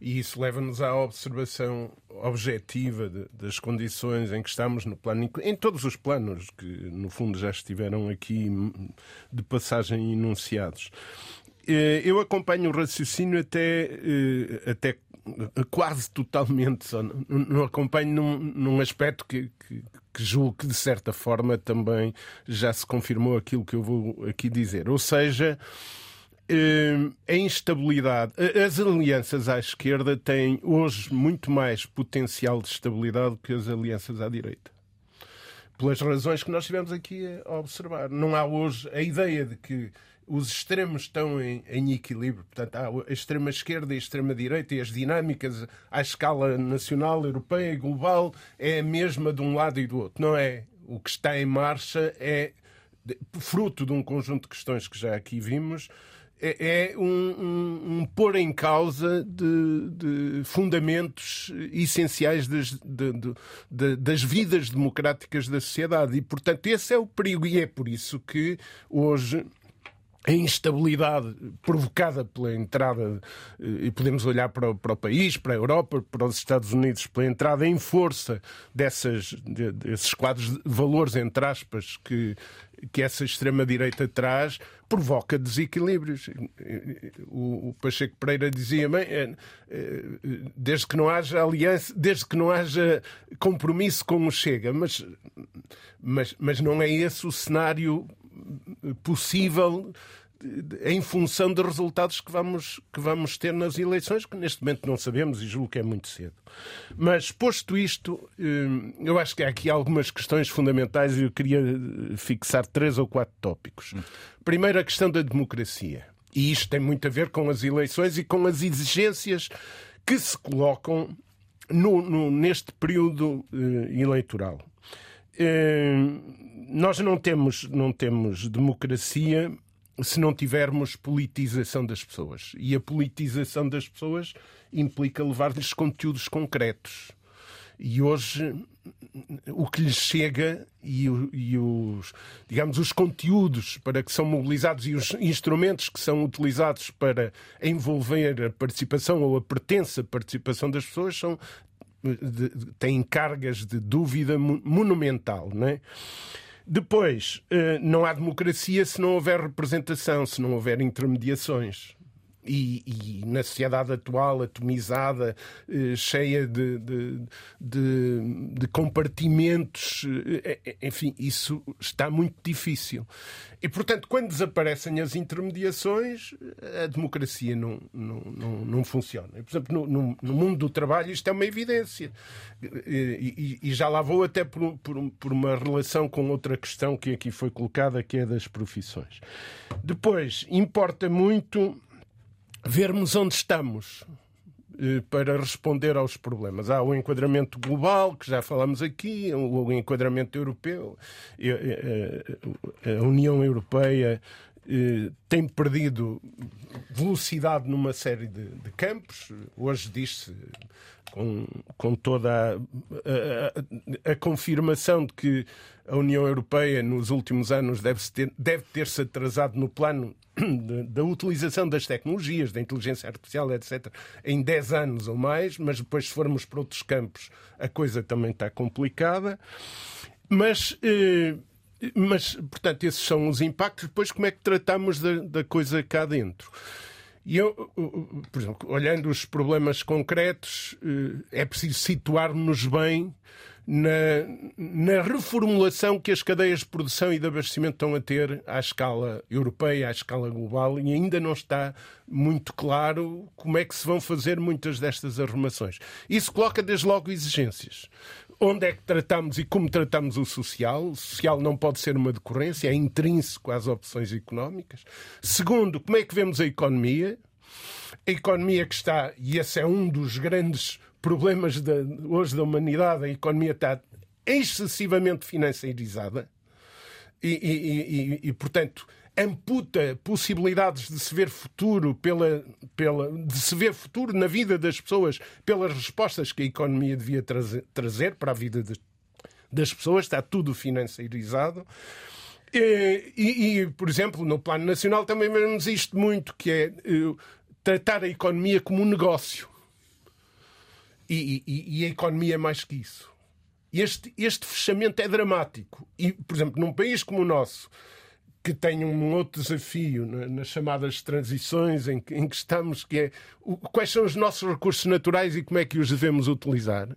E isso leva-nos à observação objetiva de, das condições em que estamos no plano, em todos os planos que, no fundo, já estiveram aqui de passagem enunciados. Eh, eu acompanho o raciocínio até, eh, até quase totalmente, só não acompanho num, num aspecto que, que, que, julgo que, de certa forma, também já se confirmou aquilo que eu vou aqui dizer. Ou seja, Hum, a instabilidade. As alianças à esquerda têm hoje muito mais potencial de estabilidade que as alianças à direita. Pelas razões que nós estivemos aqui a observar. Não há hoje a ideia de que os extremos estão em, em equilíbrio. Portanto, há a extrema-esquerda e a extrema-direita e as dinâmicas à escala nacional, europeia e global é a mesma de um lado e do outro. Não é. O que está em marcha é fruto de um conjunto de questões que já aqui vimos, é, é um, um, um, pôr em causa de, de fundamentos essenciais das, de, de, das vidas democráticas da sociedade. E, portanto, esse é o perigo. E é por isso que hoje a instabilidade provocada pela entrada, e podemos olhar para o, para o, país, para a Europa, para os Estados Unidos, pela entrada em força dessas, desses quadros de valores, entre aspas, que, que essa extrema-direita traz, provoca desequilíbrios. O, o Pacheco Pereira dizia bem, é, é, desde que não haja aliança, desde que não haja compromisso com o Chega, mas, mas, mas não é esse o cenário possível em função dos resultados que vamos, que vamos ter nas eleições, que neste momento não sabemos e julgo que é muito cedo. Mas, posto isto, hum, eu acho que há aqui algumas questões fundamentais e eu queria fixar três ou quatro tópicos. Primeiro, a questão da democracia. E isto tem muito a ver com as eleições e com as exigências que se colocam no, no, neste período uh, eleitoral. Uh, nós não temos, não temos democracia se não tivermos politização das pessoas. E a politização das pessoas implica levar-lhes conteúdos concretos. E hoje o que lhes chega e, e, os, digamos, os conteúdos para que são mobilizados e os instrumentos que são utilizados para envolver a participação ou a pertença participação das pessoas são de, têm cargas de dúvida monumental, não é? Depois, eh, não há democracia se não houver representação, se não houver intermediações. E, e, na sociedade atual, atomizada, eh, cheia de, de, de, de compartimentos, eh, enfim, isso está muito difícil. E, portanto, quando desaparecem as intermediações, a democracia não, não, não, não funciona. Por exemplo, no, no, mundo do trabalho isto é uma evidência. E, e, e já lá vou até por, por, por uma relação com outra questão que aqui foi colocada, que é das profissões. Depois, importa muito vermos onde estamos eh, para responder aos problemas. Há o enquadramento global, que já falamos aqui, o enquadramento europeu. Eh, eh, a União Europeia tem perdido velocidade numa série de, de campos. Hoje diz-se, com, com toda a, a, a, confirmação de que a União Europeia nos últimos anos deve, ter, deve ter-se atrasado no plano da utilização das tecnologias, da inteligência artificial, etc., em 10 anos ou mais, mas depois, se formos para outros campos, a coisa também está complicada. Mas. Eh, mas, portanto, esses são os impactos. Depois, como é que tratamos da, da coisa cá dentro? E eu, por exemplo, olhando os problemas concretos, eh, é preciso situar-nos bem na, na, reformulação que as cadeias de produção e de abastecimento estão a ter à escala europeia, à escala global, e ainda não está muito claro como é que se vão fazer muitas destas arrumações. Isso coloca desde logo exigências. Onde é que tratamos e como tratamos o social? O social não pode ser uma decorrência, é intrínseco às opções económicas. Segundo, como é que vemos a economia? A economia que está, e esse é um dos grandes problemas hoje da humanidade, a economia está excessivamente financiarizada e, e, e, e, portanto, amputa possibilidades de se ver futuro pela, pela, de se ver futuro na vida das pessoas pelas respostas que a economia devia trazer, trazer para a vida de, das pessoas, está tudo financiarizado. E, e, por exemplo, no plano nacional também vemos isto muito, que é uh, tratar a economia como um negócio. E, e, e a economia é mais que isso. Este, este fechamento é dramático. E, por exemplo, num país como o nosso, que tem um outro desafio nas chamadas transições em que, estamos, que é quais são os nossos recursos naturais e como é que os devemos utilizar.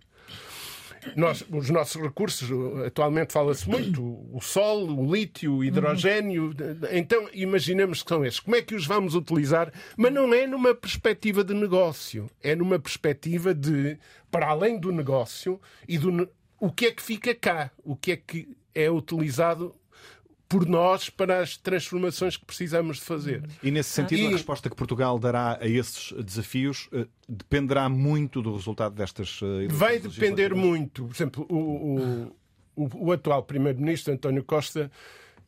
Nós, os nossos recursos, atualmente fala-se muito, o sol, o lítio, o hidrogênio. Então, imaginemos que são esses. Como é que os vamos utilizar? Mas não é numa perspectiva de negócio, é numa perspectiva de, para além do negócio e do o que é que fica cá, o que é que é utilizado por nós para as transformações que precisamos de fazer. E nesse sentido, e... a resposta que Portugal dará a esses desafios uh, dependerá muito do resultado destas uh, Vai depender muito. Por exemplo, o, o, o, o atual Primeiro-Ministro, António Costa,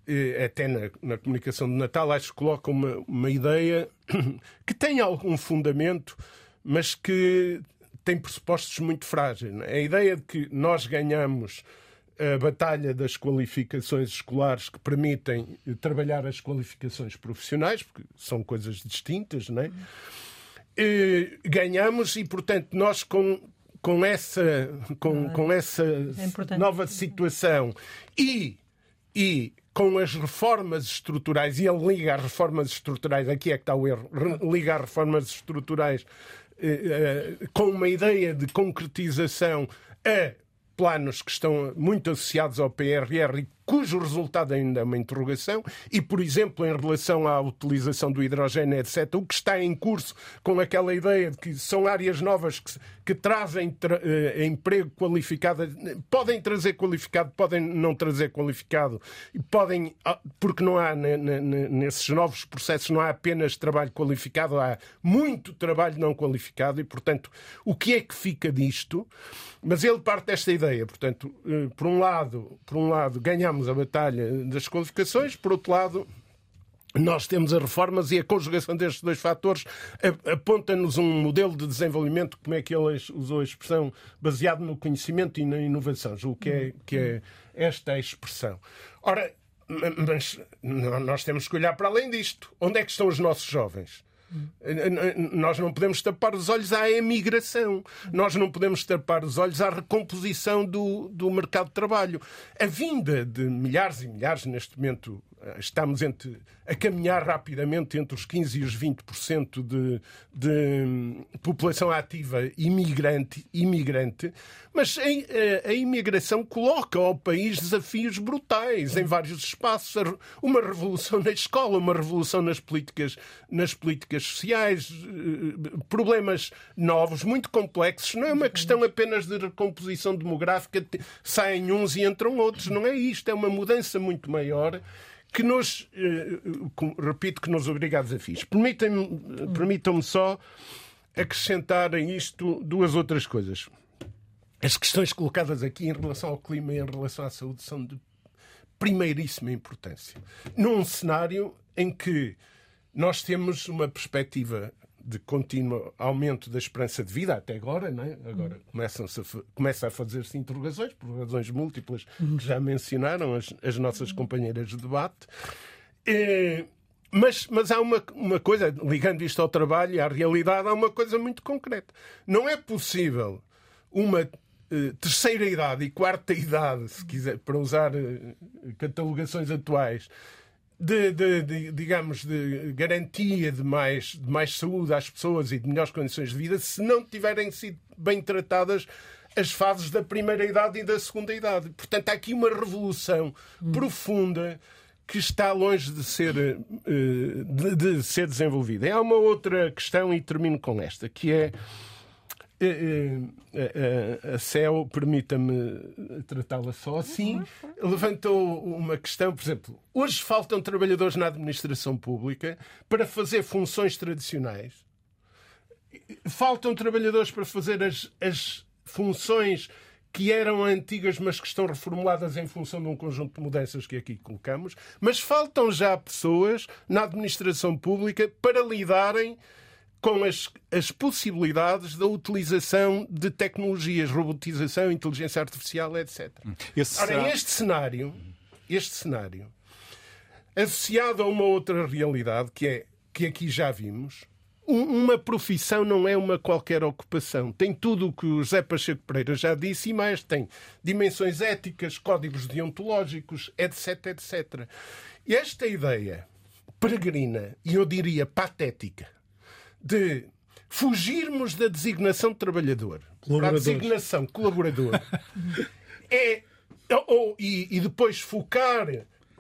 eh, até na, na, comunicação de Natal, acho que coloca uma, uma ideia que tem algum fundamento, mas que tem pressupostos muito frágeis. É? A ideia de que nós ganhamos a batalha das qualificações escolares que permitem trabalhar as qualificações profissionais, porque são coisas distintas, não é? E ganhamos e, portanto, nós com, com essa, com, com essa é nova situação e, e com as reformas estruturais, e ele liga as reformas estruturais, aqui é que está o erro, liga as reformas estruturais eh, eh, com uma ideia de concretização a planos que estão muito associados ao PRR e cujo resultado ainda é uma interrogação, e, por exemplo, em relação à utilização do hidrogênio, etc., o que está em curso com aquela ideia de que são áreas novas que, que trazem tra uh, emprego qualificado, podem trazer qualificado, podem não trazer qualificado, podem, ah, porque não há nesses novos processos, não há apenas trabalho qualificado, há muito trabalho não qualificado, e, portanto, o que é que fica disto? Mas ele parte desta ideia, portanto, uh, por um lado, por um lado ganhamos a batalha das qualificações, por outro lado, nós temos as reformas e a conjugação destes dois fatores aponta-nos um modelo de desenvolvimento, como é que ele usou a expressão, baseado no conhecimento e na inovação. Julgo que é, que é esta expressão. Ora, mas nós temos que olhar para além disto. Onde é que estão os nossos jovens? Nós não podemos tapar os olhos à emigração, nós não podemos tapar os olhos à recomposição do, do mercado de trabalho. A vinda de milhares e milhares, neste momento estamos entre, a caminhar rapidamente entre os 15% e os 20% de, de hum, população ativa imigrante, imigrante mas a, a, imigração coloca ao país desafios brutais em vários espaços. Uma revolução na escola, uma revolução nas políticas, nas políticas sociais, eh, problemas novos, muito complexos. Não é uma questão apenas de recomposição demográfica, saem uns e entram outros. Não é isto, é uma mudança muito maior que nos, eh, repito, que nos obriga a desafios. Permitam-me permitam só acrescentar a isto duas outras coisas. As questões colocadas aqui em relação ao clima e em relação à saúde são de primeiríssima importância. Num cenário em que nós temos uma perspectiva de contínuo aumento da esperança de vida até agora, não é? agora começam a, começa a fazer-se interrogações por razões múltiplas que já mencionaram as, as nossas companheiras de debate. É, mas, mas há uma, uma coisa, ligando isto ao trabalho e à realidade, há uma coisa muito concreta. Não é possível uma eh, terceira idade e quarta idade, se quiser, para usar eh, catalogações atuais, de, de, de, digamos, de garantia de mais, de mais saúde às pessoas e de melhores condições de vida se não tiverem sido bem tratadas as fases da primeira idade e da segunda idade. Portanto, há aqui uma revolução hum. profunda que está longe de ser, eh, de, de ser desenvolvida. Há uma outra questão, e termino com esta, que é a CEL, permita-me tratá-la só assim, levantou uma questão, por exemplo, hoje faltam trabalhadores na administração pública para fazer funções tradicionais. Faltam trabalhadores para fazer as, as funções que eram antigas, mas que estão reformuladas em função de um conjunto de mudanças que aqui colocamos. Mas faltam já pessoas na administração pública para lidarem com as, as possibilidades da utilização de tecnologias, robotização, inteligência artificial, etc. Esse Ora, será... este cenário, este cenário, associado a uma outra realidade que é que aqui já vimos, uma profissão não é uma qualquer ocupação. Tem tudo o que o José Pacheco Pereira já disse e mais. Tem dimensões éticas, códigos deontológicos, etc, etc. E esta ideia peregrina e eu diria patética de fugirmos da designação de trabalhar para a designação colaborador é, ou, e, e depois focar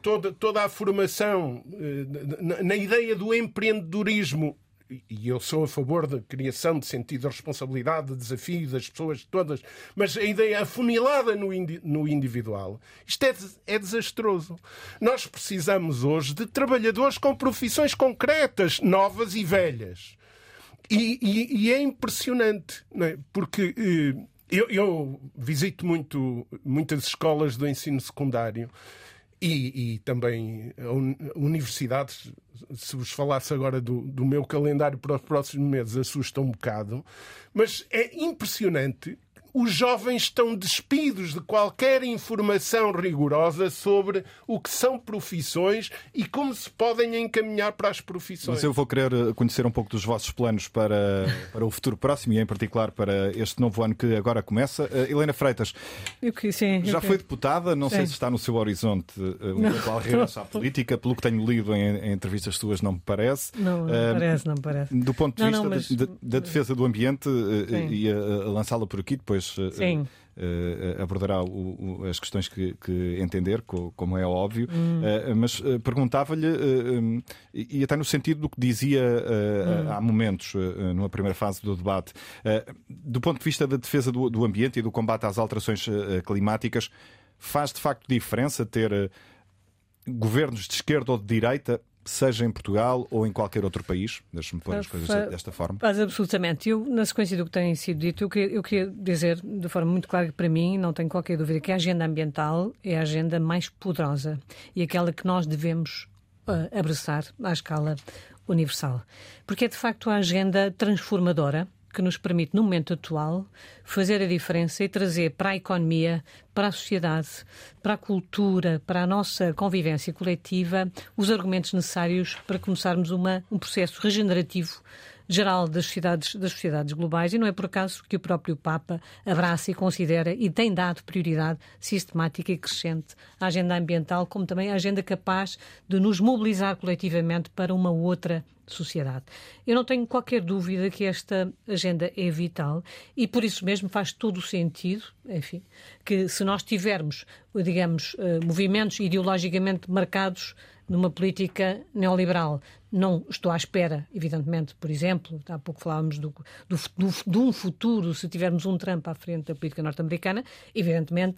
toda, toda a formação eh, na, na ideia do empreendedorismo e eu sou a favor da criação de sentido de responsabilidade, de desafio das pessoas todas, mas a ideia afunilada no, indi no individual, isto é, é desastroso. Nós precisamos hoje de trabalhadores com profissões concretas, novas e velhas. E, e, e é impressionante, é? porque eh, eu, eu, visito muito, muitas escolas do ensino secundário e, e também universidades. Se vos falasse agora do, do meu calendário para os próximos meses, assusta um bocado, mas é impressionante os jovens estão despidos de qualquer informação rigorosa sobre o que são profissões e como se podem encaminhar para as profissões. Mas eu vou querer conhecer um pouco dos vossos planos para, para o futuro próximo e, em particular, para este novo ano que agora começa. Uh, Helena Freitas, que, sim, já foi deputada, não sim. sei se está no seu horizonte uh, um eventual regresso à política, pelo que tenho lido em, em entrevistas suas, não me parece. Não, não uh, parece, não parece. Do ponto de não, vista não, mas... da, da, defesa do ambiente, e a, a lançá-la por aqui, depois Sim. Uh, abordará o, o, as questões que, que, entender, como é óbvio, hum. uh, mas uh, perguntava-lhe, um, e até no sentido do que dizia hum. há momentos, numa primeira fase do debate, do ponto de vista da defesa do, do, ambiente e do combate às alterações climáticas, faz de facto diferença ter governos de esquerda ou de direita seja em Portugal ou em qualquer outro país? Deixe-me pôr as coisas desta forma. Faz absolutamente. Eu, na sequência do que tem sido dito, eu queria, eu queria dizer de forma muito clara que, para mim, não tenho qualquer dúvida que a agenda ambiental é a agenda mais poderosa e aquela que nós devemos uh, abraçar à escala universal. Porque é de facto a agenda transformadora que nos permite, no momento atual, fazer a diferença e trazer para a economia, para a sociedade, para a cultura, para a nossa convivência coletiva, os argumentos necessários para começarmos uma, um processo regenerativo geral das sociedades, das sociedades globais e não é por acaso que o próprio Papa abraça e considera e tem dado prioridade sistemática e crescente à agenda ambiental, como também à agenda capaz de nos mobilizar coletivamente para uma outra sociedade. Eu não tenho qualquer dúvida que esta agenda é vital e por isso mesmo faz todo o sentido, enfim, que se nós tivermos, digamos, eh, movimentos ideologicamente marcados numa política neoliberal. Não estou à espera, evidentemente, por exemplo, há pouco falávamos do, do, do, de um futuro, se tivermos um Trump à frente da política norte-americana, evidentemente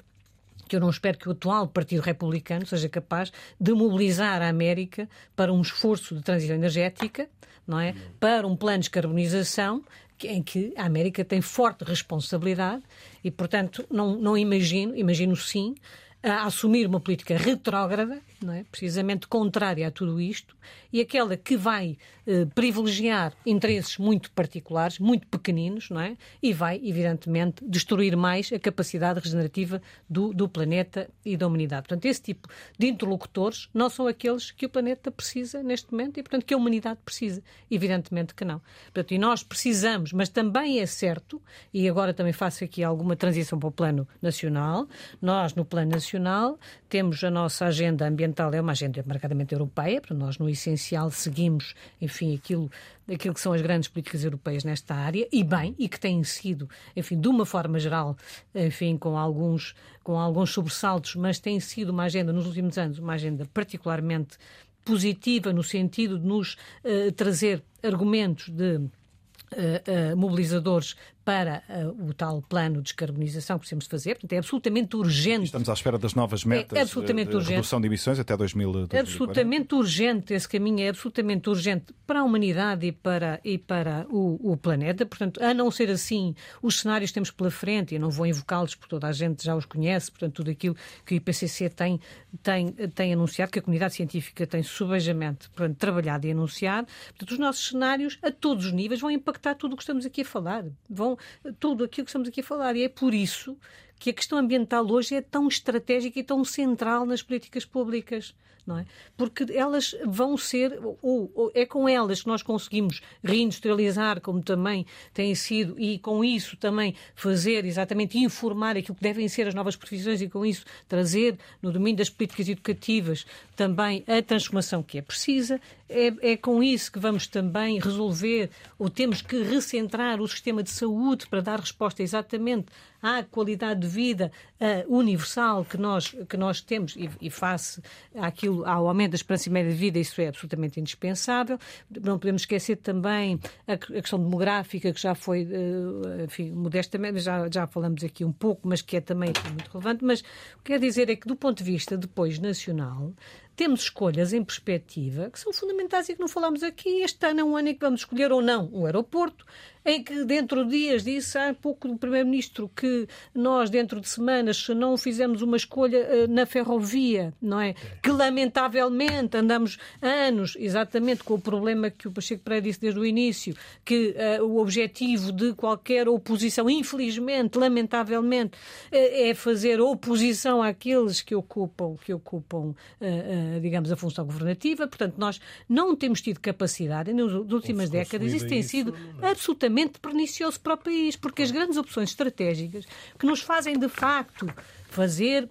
que eu não espero que o atual Partido Republicano seja capaz de mobilizar a América para um esforço de transição energética, não é? Para um plano de descarbonização em que a América tem forte responsabilidade e, portanto, não, não imagino, imagino sim, a assumir uma política retrógrada, não é? precisamente contrária a tudo isto, e aquela que vai eh, privilegiar interesses muito particulares, muito pequeninos, não é? e vai, evidentemente, destruir mais a capacidade regenerativa do, do planeta e da humanidade. Portanto, esse tipo de interlocutores não são aqueles que o planeta precisa neste momento e, portanto, que a humanidade precisa. Evidentemente que não. Portanto, e nós precisamos, mas também é certo, e agora também faço aqui alguma transição para o plano nacional, nós, no plano nacional, temos a nossa agenda ambiental, é uma agenda marcadamente europeia, para nós, no essencial, seguimos, enfim, aquilo, aquilo que são as grandes políticas europeias nesta área, e bem, e que têm sido, enfim, de uma forma geral, enfim, com alguns, com alguns sobressaltos, mas tem sido uma agenda, nos últimos anos, uma agenda particularmente positiva no sentido de nos uh, trazer argumentos de uh, uh, mobilizadores para uh, o tal plano de descarbonização que precisamos fazer. Portanto, é absolutamente urgente. Estamos à espera das novas metas é absolutamente de, de redução de emissões até 2020. É absolutamente urgente, esse caminho é absolutamente urgente para a humanidade e para, e para o, o planeta. Portanto, a não ser assim, os cenários que temos pela frente, e eu não vou invocá-los porque toda a gente já os conhece, portanto, tudo aquilo que o IPCC tem, tem, tem anunciado, que a comunidade científica tem subejamente portanto, trabalhado e anunciado. Portanto, os nossos cenários, a todos os níveis, vão impactar tudo o que estamos aqui a falar. Vão tudo aquilo que estamos aqui a falar. E é por isso que a questão ambiental hoje é tão estratégica e tão central nas políticas públicas não é? Porque elas vão ser, ou, ou, é com elas que nós conseguimos reindustrializar, como também tem sido, e com isso também fazer exatamente informar aquilo que devem ser as novas profissões e com isso trazer no domínio das políticas educativas também a transformação que é precisa. É, é com isso que vamos também resolver, ou temos que recentrar o sistema de saúde para dar resposta exatamente à qualidade de vida uh, universal que nós, que nós temos e, e face àquilo, ao aumento da esperança média de vida, isso é absolutamente indispensável. Não podemos esquecer também a, a questão demográfica, que já foi, uh, enfim, modestamente, já, já falamos aqui um pouco, mas que é também muito relevante. Mas o que quer dizer é que, do ponto de vista depois nacional, temos escolhas em perspectiva que são fundamentais e que não falamos aqui. Este ano é um ano em que vamos escolher ou não o aeroporto, em que dentro de dias disse há pouco do Primeiro-Ministro que nós, dentro de semanas, se não fizemos uma escolha eh, na ferrovia, não é? Que lamentavelmente andamos anos exatamente com o problema que o Pacheco Pereira disse desde o início, que uh, o objetivo de qualquer oposição, infelizmente, lamentavelmente, uh, é fazer oposição àqueles que ocupam, que ocupam uh, digamos, a função governativa. Portanto, nós não temos tido capacidade, nas últimas décadas, isso tem sido absolutamente pernicioso para o país, porque as grandes opções estratégicas que nos fazem, de facto, fazer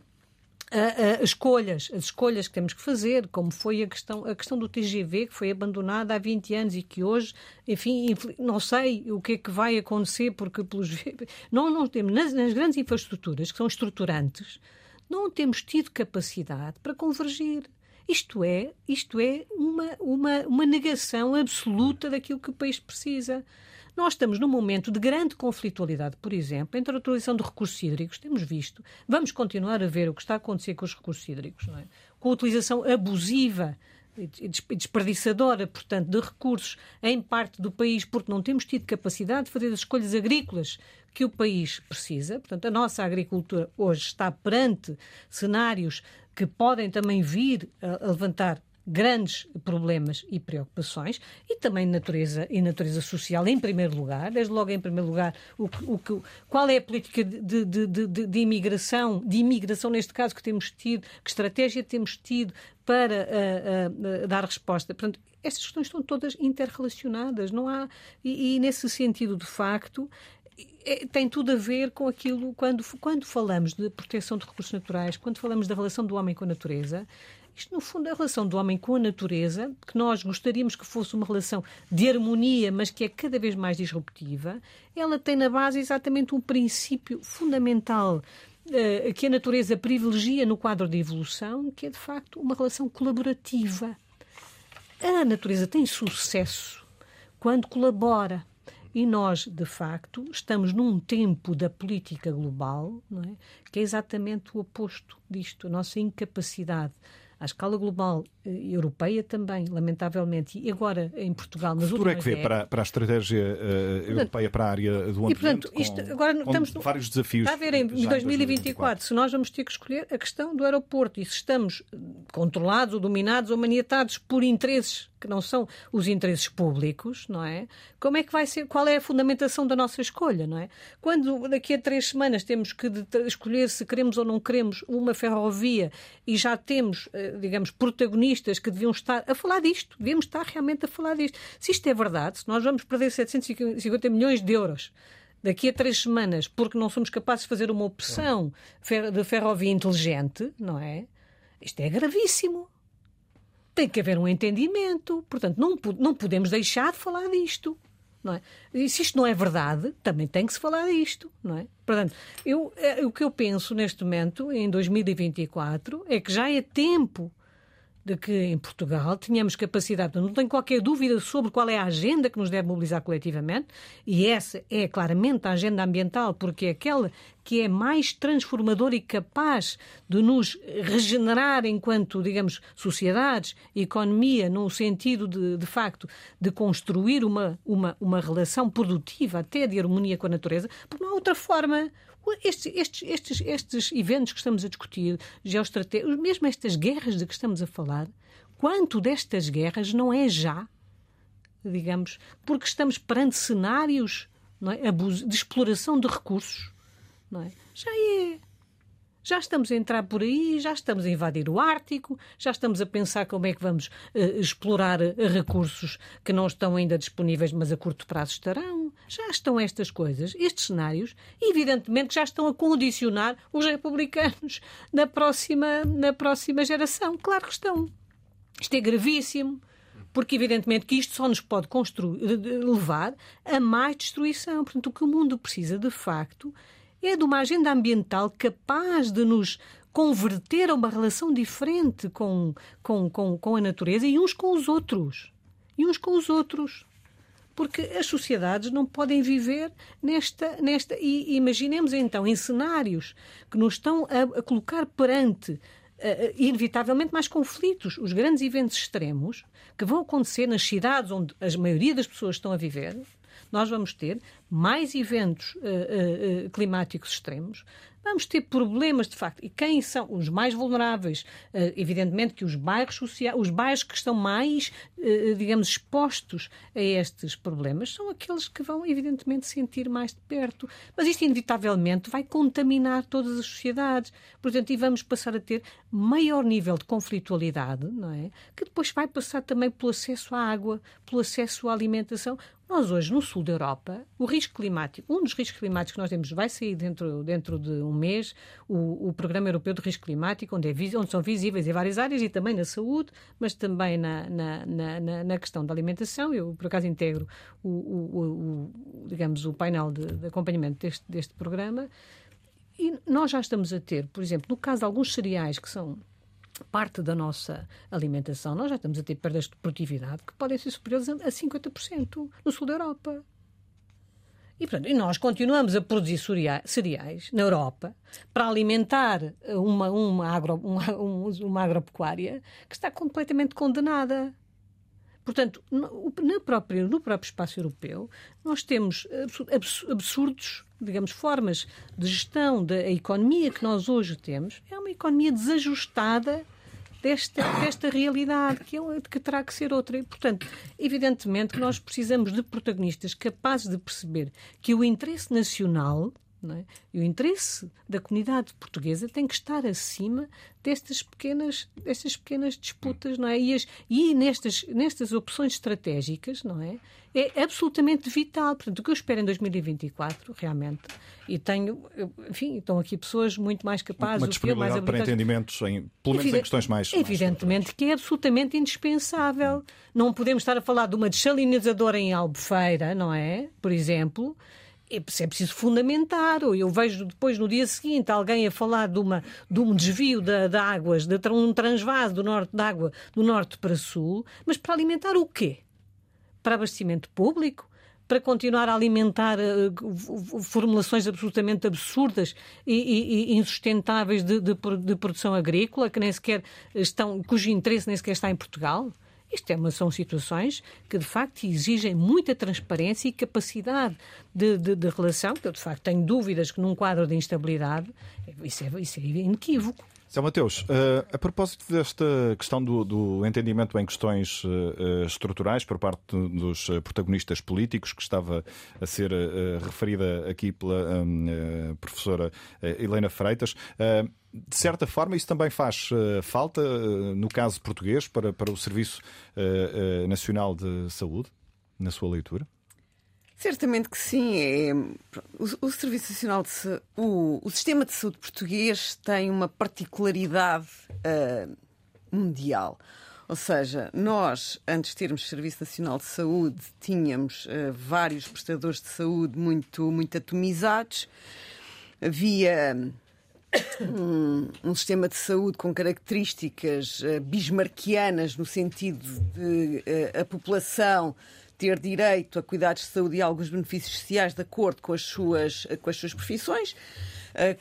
uh, uh, escolhas, as escolhas que temos que fazer, como foi a questão, a questão do TGV, que foi abandonada há 20 anos e que hoje, enfim, não sei o que é que vai acontecer, porque pelos, não, não temos, nas, nas grandes infraestruturas, que são estruturantes, não temos tido capacidade para convergir. Isto é, isto é uma, uma, uma negação absoluta daquilo que o país precisa. Nós estamos num momento de grande conflitualidade, por exemplo, entre a utilização de recursos hídricos, temos visto, vamos continuar a ver o que está a acontecer com os recursos hídricos, é? com a utilização abusiva e desperdiçadora, portanto, de recursos em parte do país, porque não temos tido capacidade de fazer as escolhas agrícolas que o país precisa. Portanto, a nossa agricultura hoje está perante cenários que podem também vir a levantar grandes problemas e preocupações e também natureza e natureza social em primeiro lugar, desde logo em primeiro lugar o, o, qual é a política de, de, de, de, imigração, de imigração neste caso que temos tido, que estratégia temos tido para uh, uh, dar resposta. Portanto, estas questões estão todas interrelacionadas, não há e, e nesse sentido de facto é, tem tudo a ver com aquilo quando, quando falamos de proteção de recursos naturais, quando falamos da relação do homem com a natureza. Isto, no fundo, é a relação do homem com a natureza, que nós gostaríamos que fosse uma relação de harmonia, mas que é cada vez mais disruptiva, ela tem na base exatamente um princípio fundamental uh, que a natureza privilegia no quadro de evolução, que é, de facto, uma relação colaborativa. A natureza tem sucesso quando colabora. E nós, de facto, estamos num tempo da política global, é? que é exatamente o oposto disto, a nossa incapacidade à escala global eh, europeia também, lamentavelmente, e agora em Portugal. O futuro é que vê para, para a estratégia uh, europeia para a área do ambiente? E, portanto, isto, agora estamos no, vários desafios. Está a ver, em 2024, 2024, se nós vamos ter que escolher a questão do aeroporto e se estamos controlados ou dominados ou maniatados por interesses que não são os interesses públicos, não é? Como é que vai ser? Qual é a fundamentação da nossa escolha, não é? Quando daqui a três semanas temos que escolher se queremos ou não queremos uma ferrovia e já temos, eh, digamos, protagonistas que deviam estar a falar disto, devíamos estar realmente a falar disto. Se isto é verdade, se nós vamos perder 750 milhões de euros daqui a três semanas porque não somos capazes de fazer uma opção de ferrovia inteligente, não é? Isto é gravíssimo tem que haver um entendimento. Portanto, não, não podemos deixar de falar disto. Não é? E se isto não é verdade, também tem que se falar disto. Não é? Portanto, eu, eh, o que eu penso neste momento, em 2024, é que já é tempo de que em Portugal tenhamos capacidade, não tenho qualquer dúvida sobre qual é a agenda que nos deve mobilizar coletivamente, e essa é claramente a agenda ambiental, porque é aquela que é mais transformadora e capaz de nos regenerar enquanto, digamos, sociedades, economia, no sentido de, de facto, de construir uma, uma, uma relação produtiva, até de harmonia com a natureza, porque não há outra forma. Estes, estes, estes, estes eventos que estamos a discutir, geoestratégia, mesmo estas guerras de que estamos a falar, quanto destas guerras não é já, digamos, porque estamos perante cenários é, de exploração de recursos? É? Já é. Já estamos a entrar por aí, já estamos a invadir o Ártico, já estamos a pensar como é que vamos uh, explorar uh, recursos que não estão ainda disponíveis, mas a curto prazo estarão. Já estão estas coisas, estes cenários, evidentemente já estão a condicionar os republicanos na próxima, na próxima geração. Claro que estão. Isto é gravíssimo porque evidentemente que isto só nos pode construir, levar a mais destruição. Portanto, o que o mundo precisa de facto é de uma agenda ambiental capaz de nos converter a uma relação diferente com, com, com, com a natureza e uns com os outros. E uns com os outros porque as sociedades não podem viver nesta. nesta e imaginemos então em cenários que nos estão a, a colocar perante uh, inevitavelmente mais conflitos, os grandes eventos extremos que vão acontecer nas cidades onde a maioria das pessoas estão a viver, nós vamos ter mais eventos uh, uh, climáticos extremos, vamos ter problemas de facto. E quem são os mais vulneráveis? Uh, evidentemente que os bairros sociais, os bairros que estão mais, uh, digamos, expostos a estes problemas são aqueles que vão, evidentemente, sentir mais de perto. Mas isto, inevitavelmente, vai contaminar todas as sociedades. Portanto, e vamos passar a ter maior nível de conflitualidade, não é? Que depois vai passar também pelo acesso à água, pelo acesso à alimentação. Nós hoje, no sul da Europa, o risco climático, um dos riscos climáticos que nós temos, vai sair dentro, dentro de um mês, o, o Programa Europeu de Risco Climático, onde, é, onde são visíveis em várias áreas e também na saúde, mas também na, na, na, na questão da alimentação. Eu, por acaso, integro o, o, o digamos, o painel de, de acompanhamento deste, deste programa. E nós já estamos a ter, por exemplo, no caso de alguns cereais que são parte da nossa alimentação, nós já estamos a ter perdas de produtividade que podem ser superiores a 50% no sul da Europa. E, portanto, nós continuamos a produzir cereais na Europa para alimentar uma, uma, agro, uma, uma agropecuária que está completamente condenada. Portanto, no próprio, no próprio espaço europeu, nós temos absurdos, digamos, formas de gestão da economia que nós hoje temos. É uma economia desajustada desta, desta realidade, que, é, que terá que ser outra. E, portanto, evidentemente que nós precisamos de protagonistas capazes de perceber que o interesse nacional é? E o interesse da comunidade portuguesa tem que estar acima destas pequenas, destas pequenas disputas, não é? E, as, e nestas, nestas opções estratégicas, não é? É absolutamente vital. Portanto, o que eu espero em 2024, realmente, e tenho, enfim, estão aqui pessoas muito mais capazes, Uma disponibilidade mais para entendimentos, em, pelo menos em questões mais. Evidentemente mais que é absolutamente indispensável. Não podemos estar a falar de uma desalinizadora em Albufeira, não é? Por exemplo é, é preciso fundamentar. Ou eu vejo depois, no dia seguinte, alguém a falar de, uma, de um desvio de, de águas, de um transvase do norte de água do norte para sul, mas para alimentar o quê? Para abastecimento público? Para continuar a alimentar uh, formulações absolutamente absurdas e, e, e insustentáveis de, de, de produção agrícola, que nem sequer estão, cujo interesse nem sequer está em Portugal? Isto é uma, são situações que, de facto, exigem muita transparência e capacidade de, de, de relação, que eu, de facto, tenho dúvidas que num quadro de instabilidade isso é, isso é inequívoco. São Mateus, uh, a propósito desta questão do, do entendimento em questões uh, estruturais por parte dos protagonistas políticos, que estava a ser referida aqui pela um, professora Helena Freitas, de certa forma, isso também faz falta, no caso português, para, para o Serviço Nacional de Saúde, na sua leitura? Certamente que sim. É, o, o, Serviço Nacional de o, o sistema de saúde português tem uma particularidade uh, mundial. Ou seja, nós, antes de termos Serviço Nacional de Saúde, tínhamos uh, vários prestadores de saúde muito, muito atomizados. Havia um, um, sistema de saúde com características uh, bismarquianas, no sentido de uh, a população ter direito a cuidados de saúde e alguns benefícios sociais de acordo com as suas, com as suas profissões. Ah,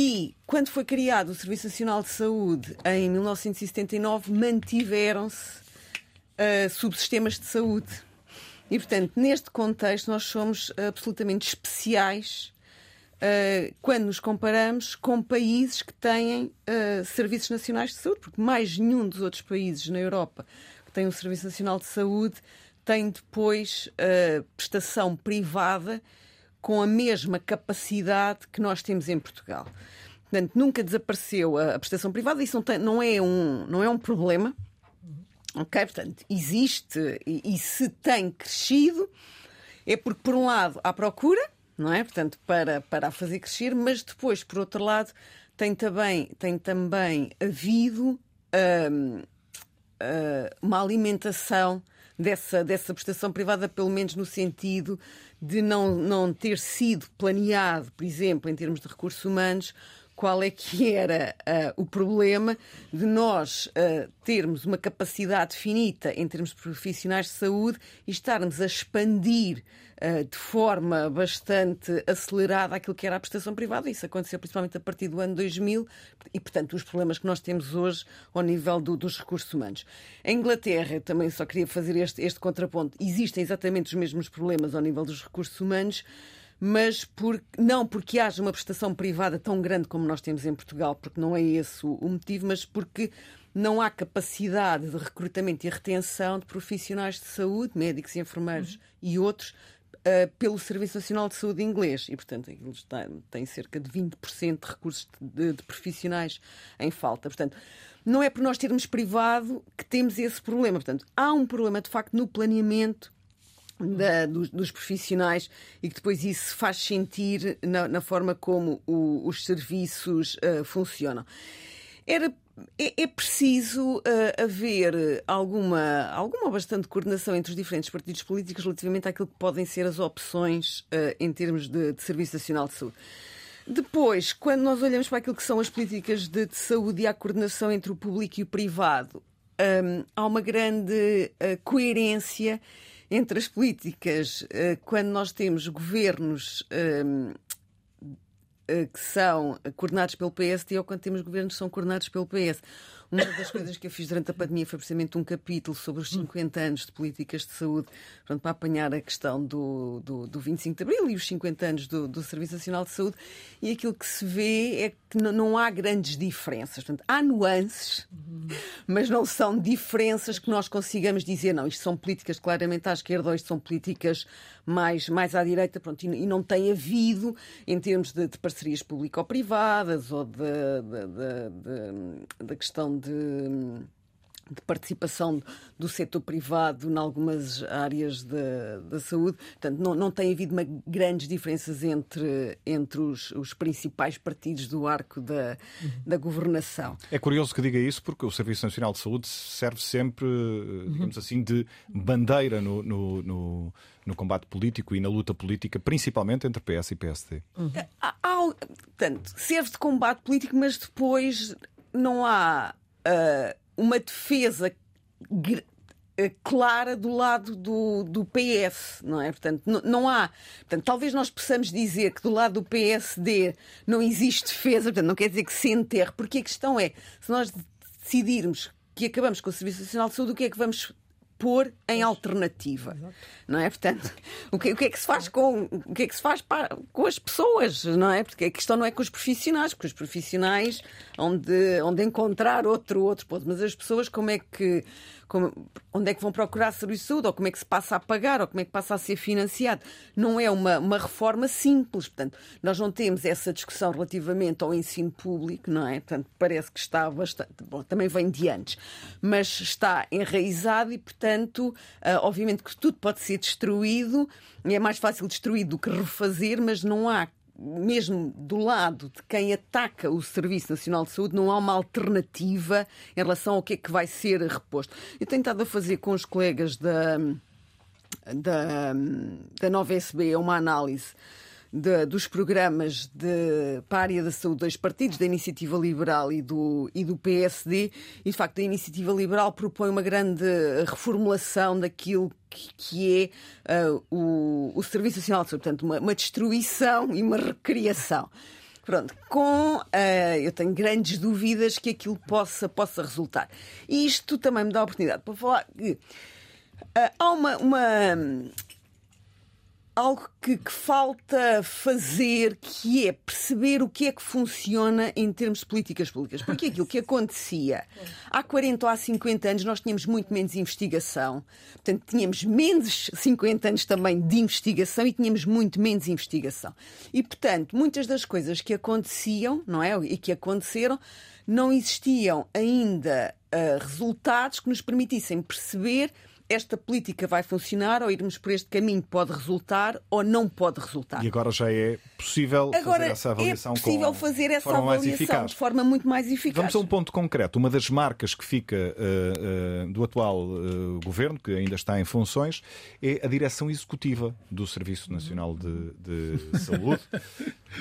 e, quando foi criado o Serviço Nacional de Saúde, em 1979, mantiveram-se uh, subsistemas de saúde. E, portanto, neste contexto, nós somos absolutamente especiais uh, quando nos comparamos com países que têm uh, serviços nacionais de saúde, porque mais nenhum dos outros países na Europa que tem um Serviço Nacional de Saúde tem depois uh, prestação privada com a mesma capacidade que nós temos em Portugal. Portanto, nunca desapareceu a, a prestação privada, isso não, tem, não, é um, não é um problema. Ok? Portanto, existe e, e, se tem crescido, é porque, por um lado, há procura, não é? Portanto, para, para a fazer crescer, mas depois, por outro lado, tem também, tem também havido uh, uma alimentação dessa, dessa prestação privada, pelo menos no sentido de não, não ter sido planeado, por exemplo, em termos de recursos humanos, qual é que era uh, o problema de nós uh, termos uma capacidade finita em termos de profissionais de saúde e estarmos a expandir uh, de forma bastante acelerada aquilo que era a prestação privada. Isso aconteceu principalmente a partir do ano 2000 e, portanto, os problemas que nós temos hoje ao nível do, dos recursos humanos. Em Inglaterra, também só queria fazer este, este contraponto, existem exatamente os mesmos problemas ao nível dos recursos humanos mas por, não porque haja uma prestação privada tão grande como nós temos em Portugal, porque não é esse o, o motivo, mas porque não há capacidade de recrutamento e retenção de profissionais de saúde, médicos e enfermeiros uhum. e outros, uh, pelo Serviço Nacional de Saúde inglês. E, portanto, eles têm cerca de 20% de recursos de, de profissionais em falta. Portanto, não é por nós termos privado que temos esse problema. Portanto, há um problema, de facto, no planeamento da, dos, dos, profissionais e que depois isso faz sentir na, na forma como o, os serviços uh, funcionam. Era é, é preciso uh, haver alguma, alguma bastante coordenação entre os diferentes partidos políticos relativamente àquilo que podem ser as opções uh, em termos de, de, Serviço Nacional de Saúde. Depois, quando nós olhamos para aquilo que são as políticas de, de saúde e a coordenação entre o público e o privado, um, há uma grande uh, coerência entre as políticas, eh, quando nós temos governos ehm, eh, que são coordenados pelo PSD ou quando temos governos que são coordenados pelo PS. Uma das coisas que eu fiz durante a pandemia foi precisamente um capítulo sobre os 50 anos de políticas de saúde, pronto, para apanhar a questão do, do, do 25 de Abril e os 50 anos do, do Serviço Nacional de Saúde. E aquilo que se vê é que não há grandes diferenças. Portanto, há nuances, mas não são diferenças que nós consigamos dizer, não, isto são políticas claramente à esquerda ou isto são políticas mais, mais à direita, pronto, e, não tem havido, em termos de, de parcerias público-privadas ou da questão de de participação do setor privado em algumas áreas da, da saúde. Portanto, não, não tem havido uma, grandes diferenças entre, entre os, os principais partidos do arco da, da governação. É curioso que diga isso, porque o Serviço Nacional de Saúde serve sempre, digamos assim, de bandeira no, no, no, no combate político e na luta política, principalmente entre PS e PSD. Uhum. Há, há, portanto, serve de combate político, mas depois não há. Uh, uma defesa eh, clara do lado do, do PS, não é? Portanto, não, não, há. Portanto, talvez nós possamos dizer que do lado do PSD não existe defesa, portanto, não quer dizer que se enterre, porque a questão é, se nós decidirmos que acabamos com o Serviço Nacional de Saúde, o que é que vamos pôr em alternativa, Exato. não é? Portanto, o que, o que, é que se faz com o que é que se faz para, com as pessoas, não é? Porque a questão não é com os profissionais, porque os profissionais onde onde encontrar outro outro ponto, mas as pessoas como é que como, onde é que vão procurar serviço de saúde, ou como é que se passa a pagar, ou como é que passa a ser financiado. Não é uma, uma reforma simples. Portanto, nós não temos essa discussão relativamente ao ensino público, não é? Portanto, parece que está bastante. Bom, também vem de antes, mas está enraizado e, portanto, uh, obviamente que tudo pode ser destruído, e é mais fácil destruir do que refazer, mas não há mesmo do lado de quem ataca o Serviço Nacional de Saúde, não há uma alternativa em relação ao que é que vai ser reposto. Eu tenho estado a fazer com os colegas da, da, da Nova SB uma análise de, dos programas de, para a área da saúde dos partidos, da Iniciativa Liberal e do, e do PSD, e de facto a Iniciativa Liberal propõe uma grande reformulação daquilo que, que é uh, o, o Serviço Nacional de Saúde, portanto, uma, uma destruição e uma recriação. Pronto, com uh, eu tenho grandes dúvidas que aquilo possa, possa resultar. E isto também me dá a oportunidade para falar que uh, há uma, uma algo que, que, falta fazer, que é perceber o que é que funciona em termos de políticas públicas. Porque aquilo que acontecia há 40 ou há 50 anos, nós tínhamos muito menos investigação. Portanto, tínhamos menos 50 anos também de investigação e tínhamos muito menos investigação. E, portanto, muitas das coisas que aconteciam, não é? E que aconteceram, não existiam ainda uh, resultados que nos permitissem perceber esta política vai funcionar ou irmos por este caminho pode resultar ou não pode resultar. E agora já é possível agora fazer essa avaliação é possível fazer essa forma avaliação de forma muito mais eficaz. Vamos a um ponto concreto. Uma das marcas que fica uh, uh, do atual uh, governo, que ainda está em funções, é a direção executiva do Serviço Nacional de, de Saúde.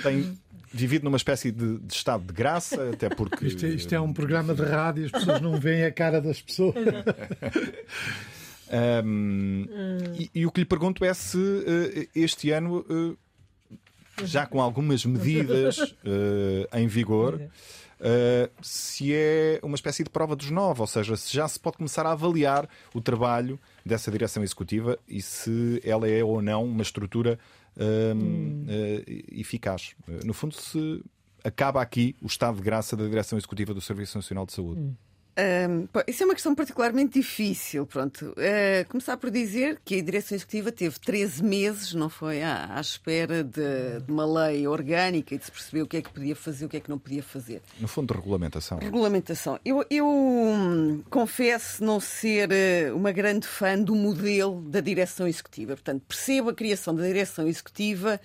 Tem vivido numa espécie de, de, estado de graça, até porque. Isto é, isto é um programa de rádio, as pessoas não veem a cara das pessoas. Um, hum. e, e, o que lhe pergunto é se uh, este ano, uh, já com algumas medidas uh, em vigor, se é uma espécie de prova dos nove, ou seja, se já se pode começar a avaliar o trabalho dessa direção executiva e se ela é ou não uma estrutura hum. eficaz. No fundo, se acaba aqui o estado de graça da direção executiva do Serviço Nacional de Saúde. Hum. Um, isso é uma questão particularmente difícil. Pronto. Uh, começar por dizer que a direção executiva teve 13 meses, não foi? À, à espera de, de, uma lei orgânica e de se perceber o que é que podia fazer, o que é que não podia fazer. No fundo, regulamentação. Regulamentação. Eu, eu hum, confesso não ser uh, uma grande fã do modelo da direção executiva. Portanto, percebo a criação da direção executiva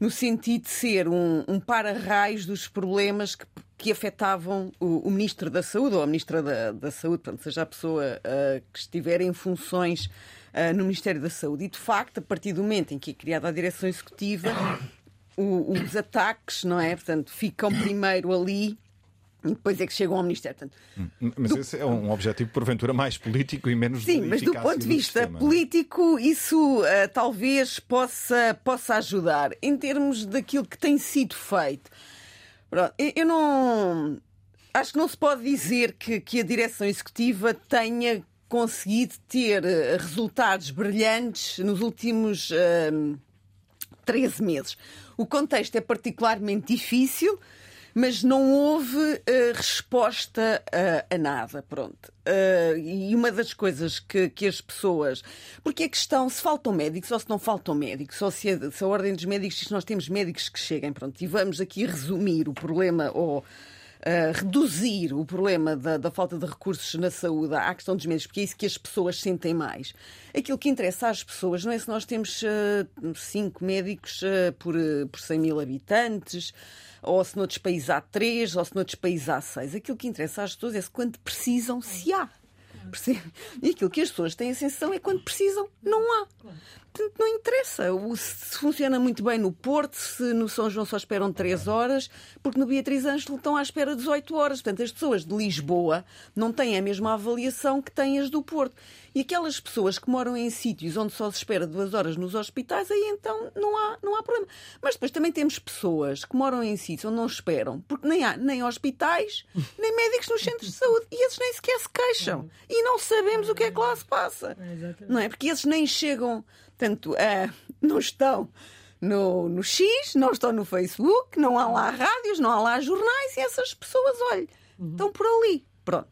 no sentido de ser um, um para-raios dos problemas que que afetavam o, o, Ministro da Saúde ou a Ministra da, da Saúde, portanto, seja a pessoa uh, que estiver em funções uh, no Ministério da Saúde. E, de facto, a partir do momento em que é criada a direção executiva, o, os ataques, não é? Portanto, ficam primeiro ali e depois é que chegam ao Ministério. Portanto, hum, mas do... esse é um objetivo, porventura, mais político e menos Sim, mas do ponto de vista do político, isso uh, talvez possa, possa ajudar. Em termos daquilo que tem sido feito, Pronto, eu não. acho que não se pode dizer que, que a direção executiva tenha conseguido ter uh, resultados brilhantes nos últimos uh, 13 meses. O contexto é particularmente difícil mas não houve uh, resposta uh, a nada. Pronto. Uh, e uma das coisas que, que, as pessoas. Porque a questão, se faltam médicos ou se não faltam médicos, ou se a, se a Ordem dos Médicos diz que nós temos médicos que cheguem, pronto, e vamos aqui resumir o problema ou. Reduzir o problema da, da, falta de recursos na saúde à questão dos médicos, porque é isso que as pessoas sentem mais. Aquilo que interessa às pessoas não é se nós temos uh, cinco médicos uh, por, por 100 mil habitantes, ou se noutros países há três, ou se noutros países há seis. Aquilo que interessa às pessoas é se quando precisam, se há. Percebe? E aquilo que as pessoas têm a sensação é quando precisam, não há. Portanto, não interessa se funciona muito bem no Porto, se no São João só esperam 3 horas, porque no Beatriz Ângelo estão à espera 18 horas. Portanto, as pessoas de Lisboa não têm a mesma avaliação que têm as do Porto. E aquelas pessoas que moram em sítios onde só se espera duas horas nos hospitais, aí então não há, não há problema. Mas depois também temos pessoas que moram em sítios onde não esperam, porque nem há nem hospitais, nem médicos nos centros de saúde. E esses nem sequer se queixam. E não sabemos o que é que lá se passa. Não é? Porque esses nem chegam Portanto, uh, não estão no, no X, não estão no Facebook, não há lá rádios, não há lá jornais e essas pessoas, olha, uhum. estão por ali. Pronto.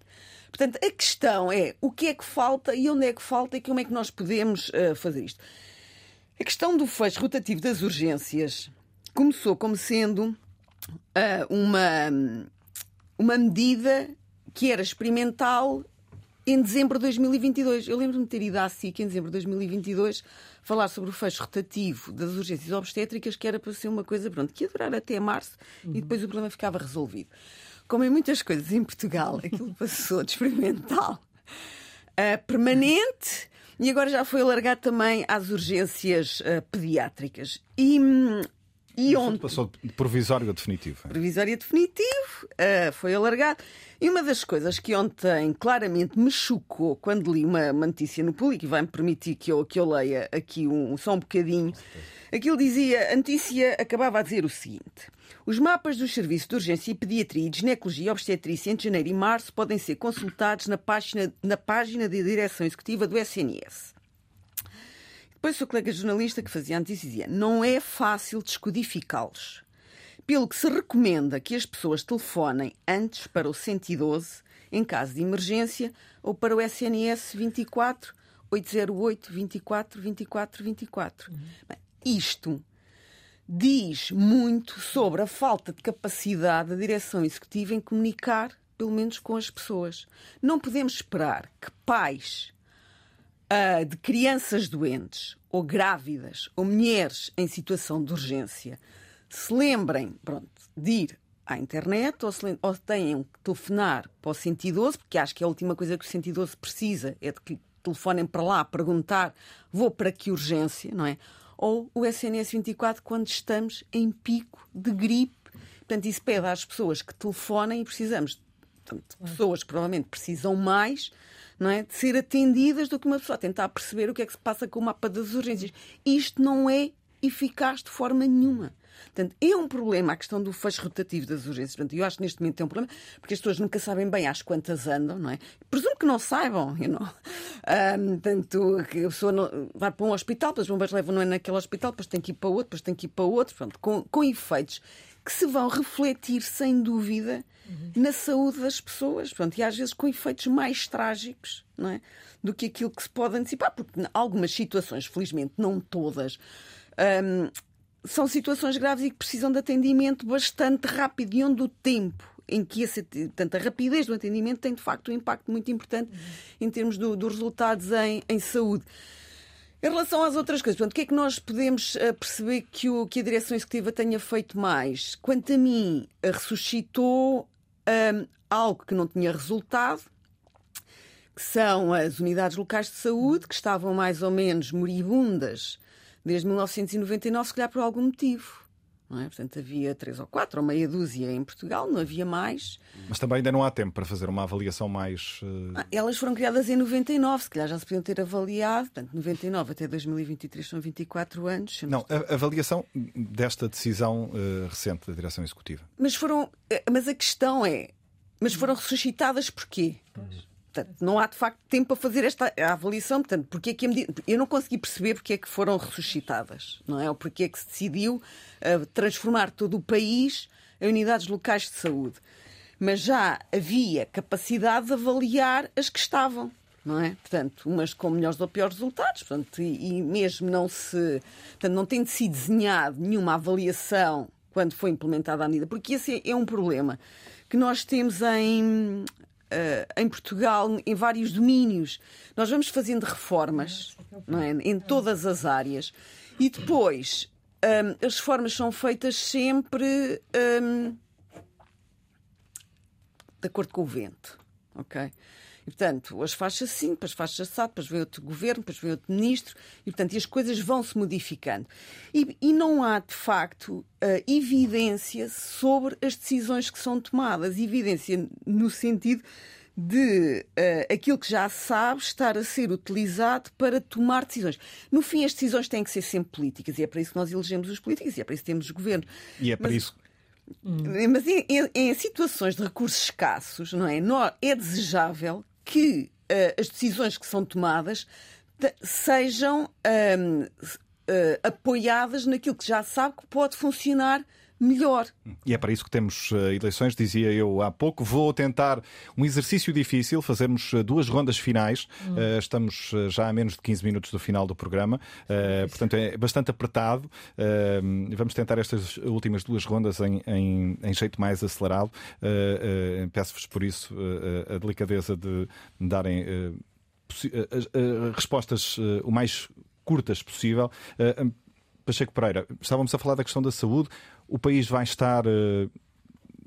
Portanto, a questão é o que é que falta e onde é que falta e como é que nós podemos uh, fazer isto. A questão do fecho rotativo das urgências começou como sendo uh, uma, uma medida que era experimental em dezembro de 2022. Eu lembro-me de ter ido à SIC em dezembro de 2022 falar sobre o fecho rotativo das urgências obstétricas, que era para ser uma coisa pronto, que ia durar até março uhum. e depois o problema ficava resolvido. Como em muitas coisas em Portugal, aquilo passou de experimental a permanente e agora já foi alargado também às urgências uh, pediátricas. E, hum, e ontem. Passou de provisório a definitivo. Provisório a definitivo, uh, foi alargado. E uma das coisas que ontem claramente me chocou quando li uma, uma notícia no público, e vai-me permitir que eu, que eu leia aqui um, só um bocadinho, aquilo dizia, a notícia acabava a dizer o seguinte. Os mapas dos serviços de urgência e pediatria e de ginecologia e obstetrícia entre janeiro e março podem ser consultados na página, na página da direção executiva do SNS. Depois o seu colega jornalista que fazia a notícia dizia não é fácil descodificá-los. Pelo que se recomenda que as pessoas telefonem antes para o 112 em caso de emergência ou para o SNS 24 808 24 24 24. Uhum. Bem, isto diz muito sobre a falta de capacidade da direção executiva em comunicar, pelo menos com as pessoas. Não podemos esperar que pais uh, de crianças doentes, ou grávidas, ou mulheres em situação de urgência, se lembrem pronto, de ir à internet ou, se, ou tenham que telefonar para o 112, porque acho que é a última coisa que o 112 precisa é de que telefonem para lá perguntar vou para que urgência, não é? Ou o SNS 24 quando estamos em pico de gripe. Portanto, isso pede às pessoas que telefonem e precisamos, portanto, pessoas que provavelmente precisam mais não é? de ser atendidas do que uma pessoa tentar perceber o que é que se passa com o mapa das urgências. Isto não é eficaz de forma nenhuma. Portanto, é um problema a questão do fecho rotativo das urgências. Portanto, eu acho que neste momento é um problema, porque as pessoas nunca sabem bem às quantas andam, não é? Presumo que não saibam, you know? um, tanto que a pessoa não, vai para um hospital, depois os bombeiros levam não é naquele hospital, depois tem que ir para outro, depois tem que ir para outro, pronto, com, com efeitos que se vão refletir, sem dúvida, uhum. na saúde das pessoas. E às vezes com efeitos mais trágicos não é? do que aquilo que se pode antecipar, porque algumas situações, felizmente não todas, hum, são situações graves e que precisam de atendimento bastante rápido e onde o tempo em que esse, portanto, a rapidez do atendimento tem de facto um impacto muito importante uhum. em termos do, dos resultados em, em saúde. Em relação às outras coisas, portanto, o que é que nós podemos uh, perceber que, o, que a direção executiva tenha feito mais? Quanto a mim, uh, ressuscitou um, algo que não tinha resultado, que são as unidades locais de saúde, que estavam mais ou menos moribundas desde 1999, se calhar por algum motivo. Não é? Portanto, havia três ou quatro, ou meia dúzia em Portugal, não havia mais. Mas também ainda não há tempo para fazer uma avaliação mais. Uh... Ah, elas foram criadas em 99, se calhar já se podiam ter avaliado. Portanto, 99 até 2023 são 24 anos. Não, a avaliação desta decisão uh, recente da direção executiva. Mas foram. Eh, mas a questão é. mas foram ressuscitadas porquê? Portanto, não há de facto tempo para fazer esta avaliação. Portanto, porque é que medida... eu não consegui perceber porque é que foram ressuscitadas, não é? Ou porque é que se decidiu uh, transformar todo o país em unidades locais de saúde. Mas já havia capacidade de avaliar as que estavam. Não é? Portanto, umas com melhores ou piores resultados, portanto, e, e mesmo não se. Portanto, não tem de se desenhado nenhuma avaliação quando foi implementada a medida, porque esse é um problema que nós temos em, Uh, em Portugal em vários domínios. Nós vamos fazendo reformas não é? em todas as áreas e depois um, as reformas são feitas sempre um, de acordo com o vento. ok? E, portanto, as faixas sim, depois faixas SAD, depois vem outro governo, depois vem outro ministro, e, portanto, e as coisas vão se modificando. E, e não há, de facto, uh, evidência sobre as decisões que são tomadas. Evidência no sentido de uh, aquilo que já sabe estar a ser utilizado para tomar decisões. No fim, as decisões têm que ser sempre políticas, e é para isso que nós elegemos os políticos, e é para isso que temos o governo. E é para Mas... isso mas em, em, em, situações de recursos escassos, não é? É desejável que uh, as decisões que são tomadas sejam uh, apoiadas naquilo que já sabe que pode funcionar melhor. E é para isso que temos uh, eleições, dizia eu há pouco. Vou tentar um exercício difícil, fazermos uh, duas rondas finais. Hum. Uh, estamos já a menos de 15 minutos do final do programa, portanto é bastante apertado. vamos tentar estas últimas duas rondas em, em, em jeito mais acelerado. Peço-vos por isso a delicadeza de me darem respostas o mais curtas possível. Pacheco Pereira, estávamos a falar da questão da saúde. O país vai estar, eh,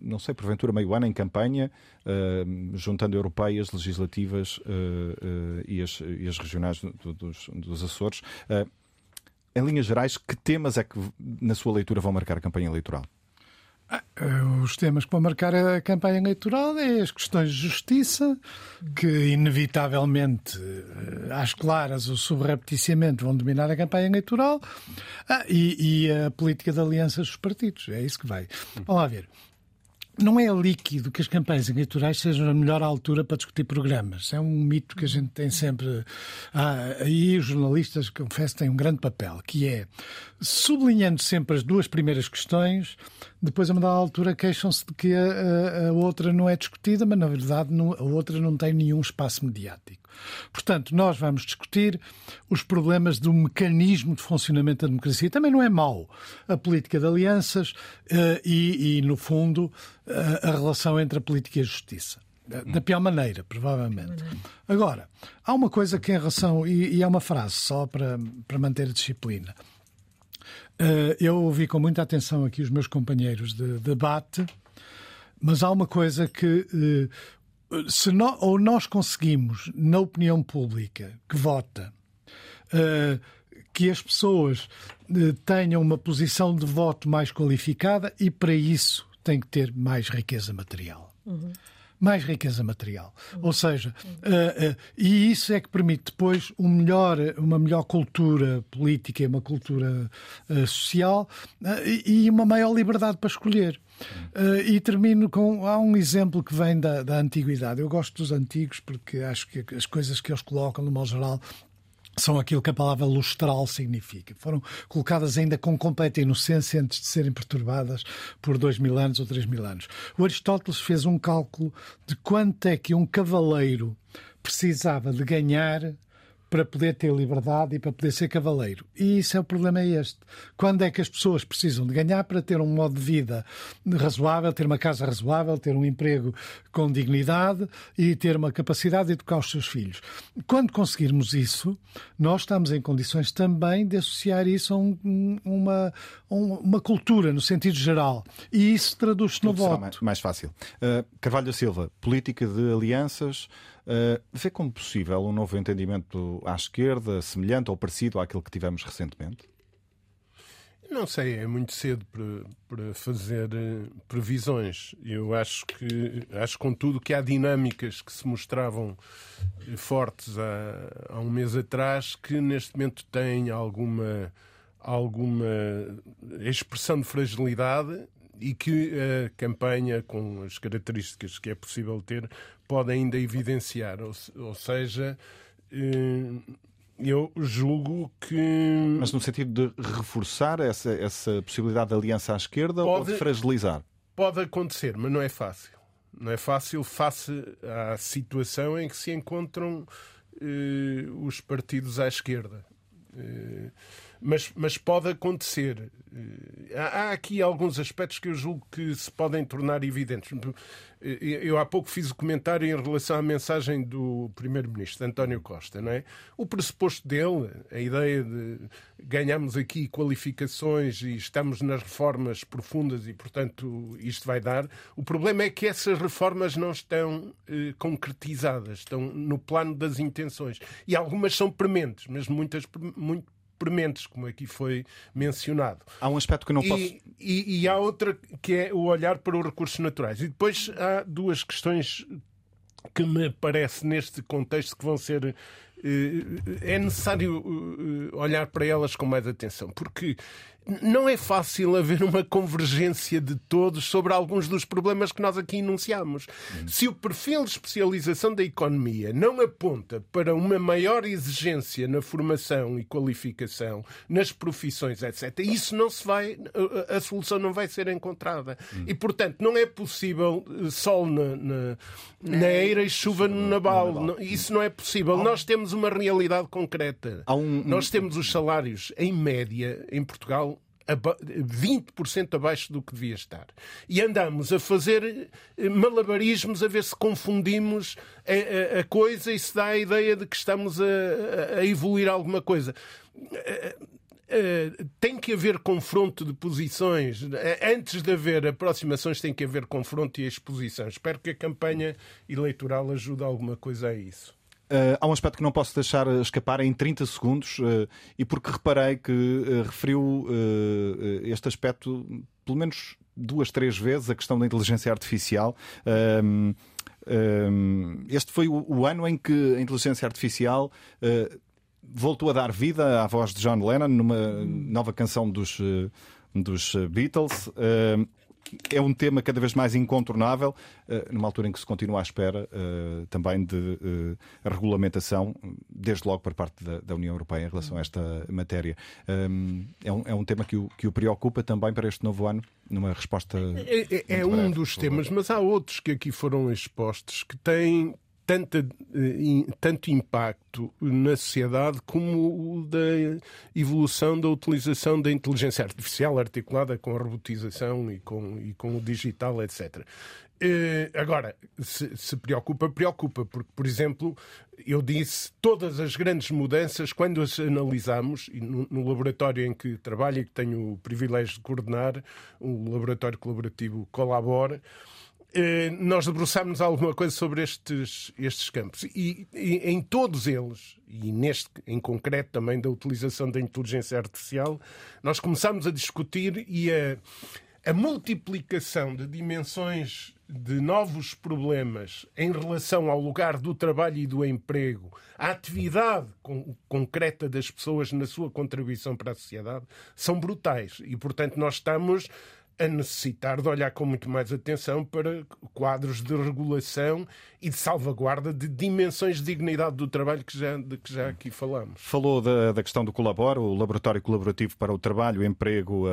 não sei, porventura meio ano em campanha, eh, juntando europeias, legislativas eh, e as, e as regionais dos, dos Açores. Em linhas gerais, que temas é que, na sua leitura, vão marcar a campanha eleitoral? Ah, os temas que vão marcar a campanha eleitoral é as questões de justiça, que inevitavelmente, eh, às claras ou subrepticiamente, vão dominar a campanha eleitoral, ah, e, e, a política de alianças dos partidos. É isso que vai. Vamos lá ver não é líquido que as campanhas eleitorais sejam a melhor altura para discutir programas. É um mito que a gente tem sempre. Ah, aí os jornalistas, confesso, têm um grande papel, que é sublinhando sempre as duas primeiras questões, depois a uma dada altura queixam-se de que a, a, a, outra não é discutida, mas na verdade não, a outra não tem nenhum espaço mediático. Portanto, nós vamos discutir os problemas do mecanismo de funcionamento da democracia. Também não é mau a política de alianças uh, e, e, no fundo, uh, a relação entre a política e a justiça. Da pior maneira, provavelmente. Agora, há uma coisa que em relação, e, e é uma frase só para, para manter a disciplina. Uh, eu ouvi com muita atenção aqui os meus companheiros de debate, mas há uma coisa que se ou nós conseguimos, na opinião pública que vota, uh, que as pessoas uh, tenham uma posição de voto mais qualificada e para isso tem que ter mais riqueza material. Uhum mais riqueza material. Ou seja, uh, uh, e isso é que permite depois um melhor, uma melhor cultura política e uma cultura uh, social e uma maior liberdade para escolher. e termino com. Há um exemplo que vem da, da antiguidade. Eu gosto dos antigos porque acho que as coisas que eles colocam, no modo geral, são aquilo que a palavra lustral significa. Foram colocadas ainda com completa inocência antes de serem perturbadas por dois mil anos ou três mil anos. O Aristóteles fez um cálculo de quanto é que um cavaleiro precisava de ganhar para poder ter liberdade e para poder ser cavaleiro. E isso é o problema é este. Quando é que as pessoas precisam de ganhar para ter um modo de vida razoável, ter uma casa razoável, ter um emprego com dignidade e ter uma capacidade de educar os seus filhos? Quando conseguirmos isso, nós estamos em condições também de associar isso a um, uma, uma cultura no sentido geral. E isso traduz-se no voto. Mais, mais fácil. Uh, Carvalho da Silva, política de alianças Uh, vê como possível um novo entendimento à esquerda, semelhante ou parecido àquele que tivemos recentemente? Não sei, é muito cedo para, para fazer uh, previsões. Eu acho que, acho contudo que há dinâmicas que se mostravam eh, fortes há, há um mês atrás que neste momento têm alguma, alguma expressão de fragilidade e que a campanha, com as características que é possível ter, pode ainda evidenciar. Ou, ou seja, eu julgo que. Mas no sentido de reforçar essa, essa possibilidade de aliança à esquerda pode, ou de fragilizar? Pode acontecer, mas não é fácil. Não é fácil face à situação em que se encontram eh, os partidos à esquerda. Eh, mas, mas pode acontecer. Eh, há aqui alguns aspectos que eu julgo que se podem tornar evidentes. Eh, eu há pouco fiz o comentário em relação à mensagem do Primeiro-Ministro, António Costa. Não é? O pressuposto dele, a ideia de ganhamos aqui qualificações e estamos nas reformas profundas e, portanto, isto vai dar. O problema é que essas reformas não estão eh, concretizadas, estão no plano das intenções. E algumas são prementes, mas muitas muito prementes, como aqui foi mencionado. Há um aspecto que não posso. E, e, e há outra que é o olhar para os recursos naturais. E depois há duas questões que me parece neste contexto que vão ser eh, é necessário eh, olhar para elas com mais atenção, porque não é fácil haver uma convergência de todos sobre alguns dos problemas que nós aqui enunciamos. Uhum. Se o perfil de especialização da economia não aponta para uma maior exigência na formação e qualificação, nas profissões, etc., isso não se vai, a solução não vai ser encontrada. Uhum. E, portanto, não é possível eh, sol na, na, na eira e chuva no nabal. Isso não é possível. Nós temos uma realidade concreta. Nós temos os salários, em média, em Portugal, 20% abaixo do que devia estar. E andamos a fazer eh, malabarismos a ver se confundimos a, a, a coisa e se dá a ideia de que estamos a, a evoluir alguma coisa. Uh, tem que haver confronto de posições. Antes de haver aproximações, tem que haver confronto e exposição. Espero que a campanha eleitoral ajude alguma coisa a isso. Uh, há um aspecto que não posso deixar escapar em 30 segundos, uh, e porque reparei que uh, referiu este aspecto pelo menos duas, três vezes, a questão da inteligência artificial. Ehm, ehm, este foi o, o, ano em que a inteligência artificial voltou a dar vida à voz de John Lennon numa nova canção dos, dos Beatles. É um tema cada vez mais incontornável, eh, numa altura em que se continua à espera eh, também de eh, regulamentação, desde logo por parte da União Europeia em relação a esta matéria. É um, é um tema que o, que o preocupa também para este novo ano, numa resposta. É, é, é um dos temas, mas há outros que aqui foram expostos que têm tanta, tanto impacto na sociedade como o da evolução da utilização da inteligência artificial articulada com a robotização e com, e com o digital, etc. Eh, agora, se, se, preocupa, preocupa, porque, por exemplo, eu disse todas as grandes mudanças, quando as analisamos, no, no laboratório em que trabalho e que tenho o privilégio de coordenar, o laboratório colaborativo Colabora, eh, nós debruçámos alguma coisa sobre estes, estes campos. E, e, em todos eles, e neste em concreto também da utilização da inteligência artificial, nós começámos a discutir e a, a multiplicação de dimensões de novos problemas em relação ao lugar do trabalho e do emprego, a atividade con concreta das pessoas na sua contribuição para a sociedade, são brutais. E, portanto, nós estamos a necessitar de olhar com muito mais atenção para quadros de regulação e de salvaguarda de dimensões de dignidade do trabalho que já, de que já aqui falamos. Falou da, da questão do Colabora, o Laboratório Colaborativo para o Trabalho, Emprego uh,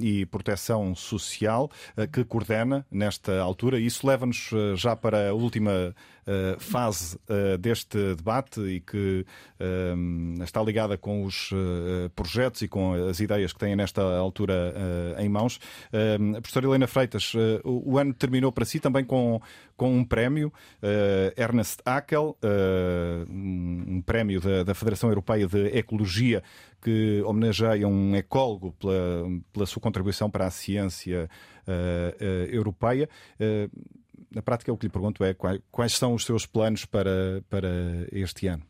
e Proteção Social, uh, que coordena nesta altura. Isso leva-nos uh, já para a última uh, fase uh, deste debate e que uh, está ligada com os projetos e com as ideias que têm nesta altura em mãos. a professora Helena Freitas, o, o, ano terminou para si também com, com um prémio, Ernest Haeckel, um, um prémio da, da Federação Europeia de Ecologia que homenageia um ecólogo pela, pela sua contribuição para a ciência uh, uh, europeia. Uh, na prática, o que lhe pergunto é quais são os seus planos para, para este ano?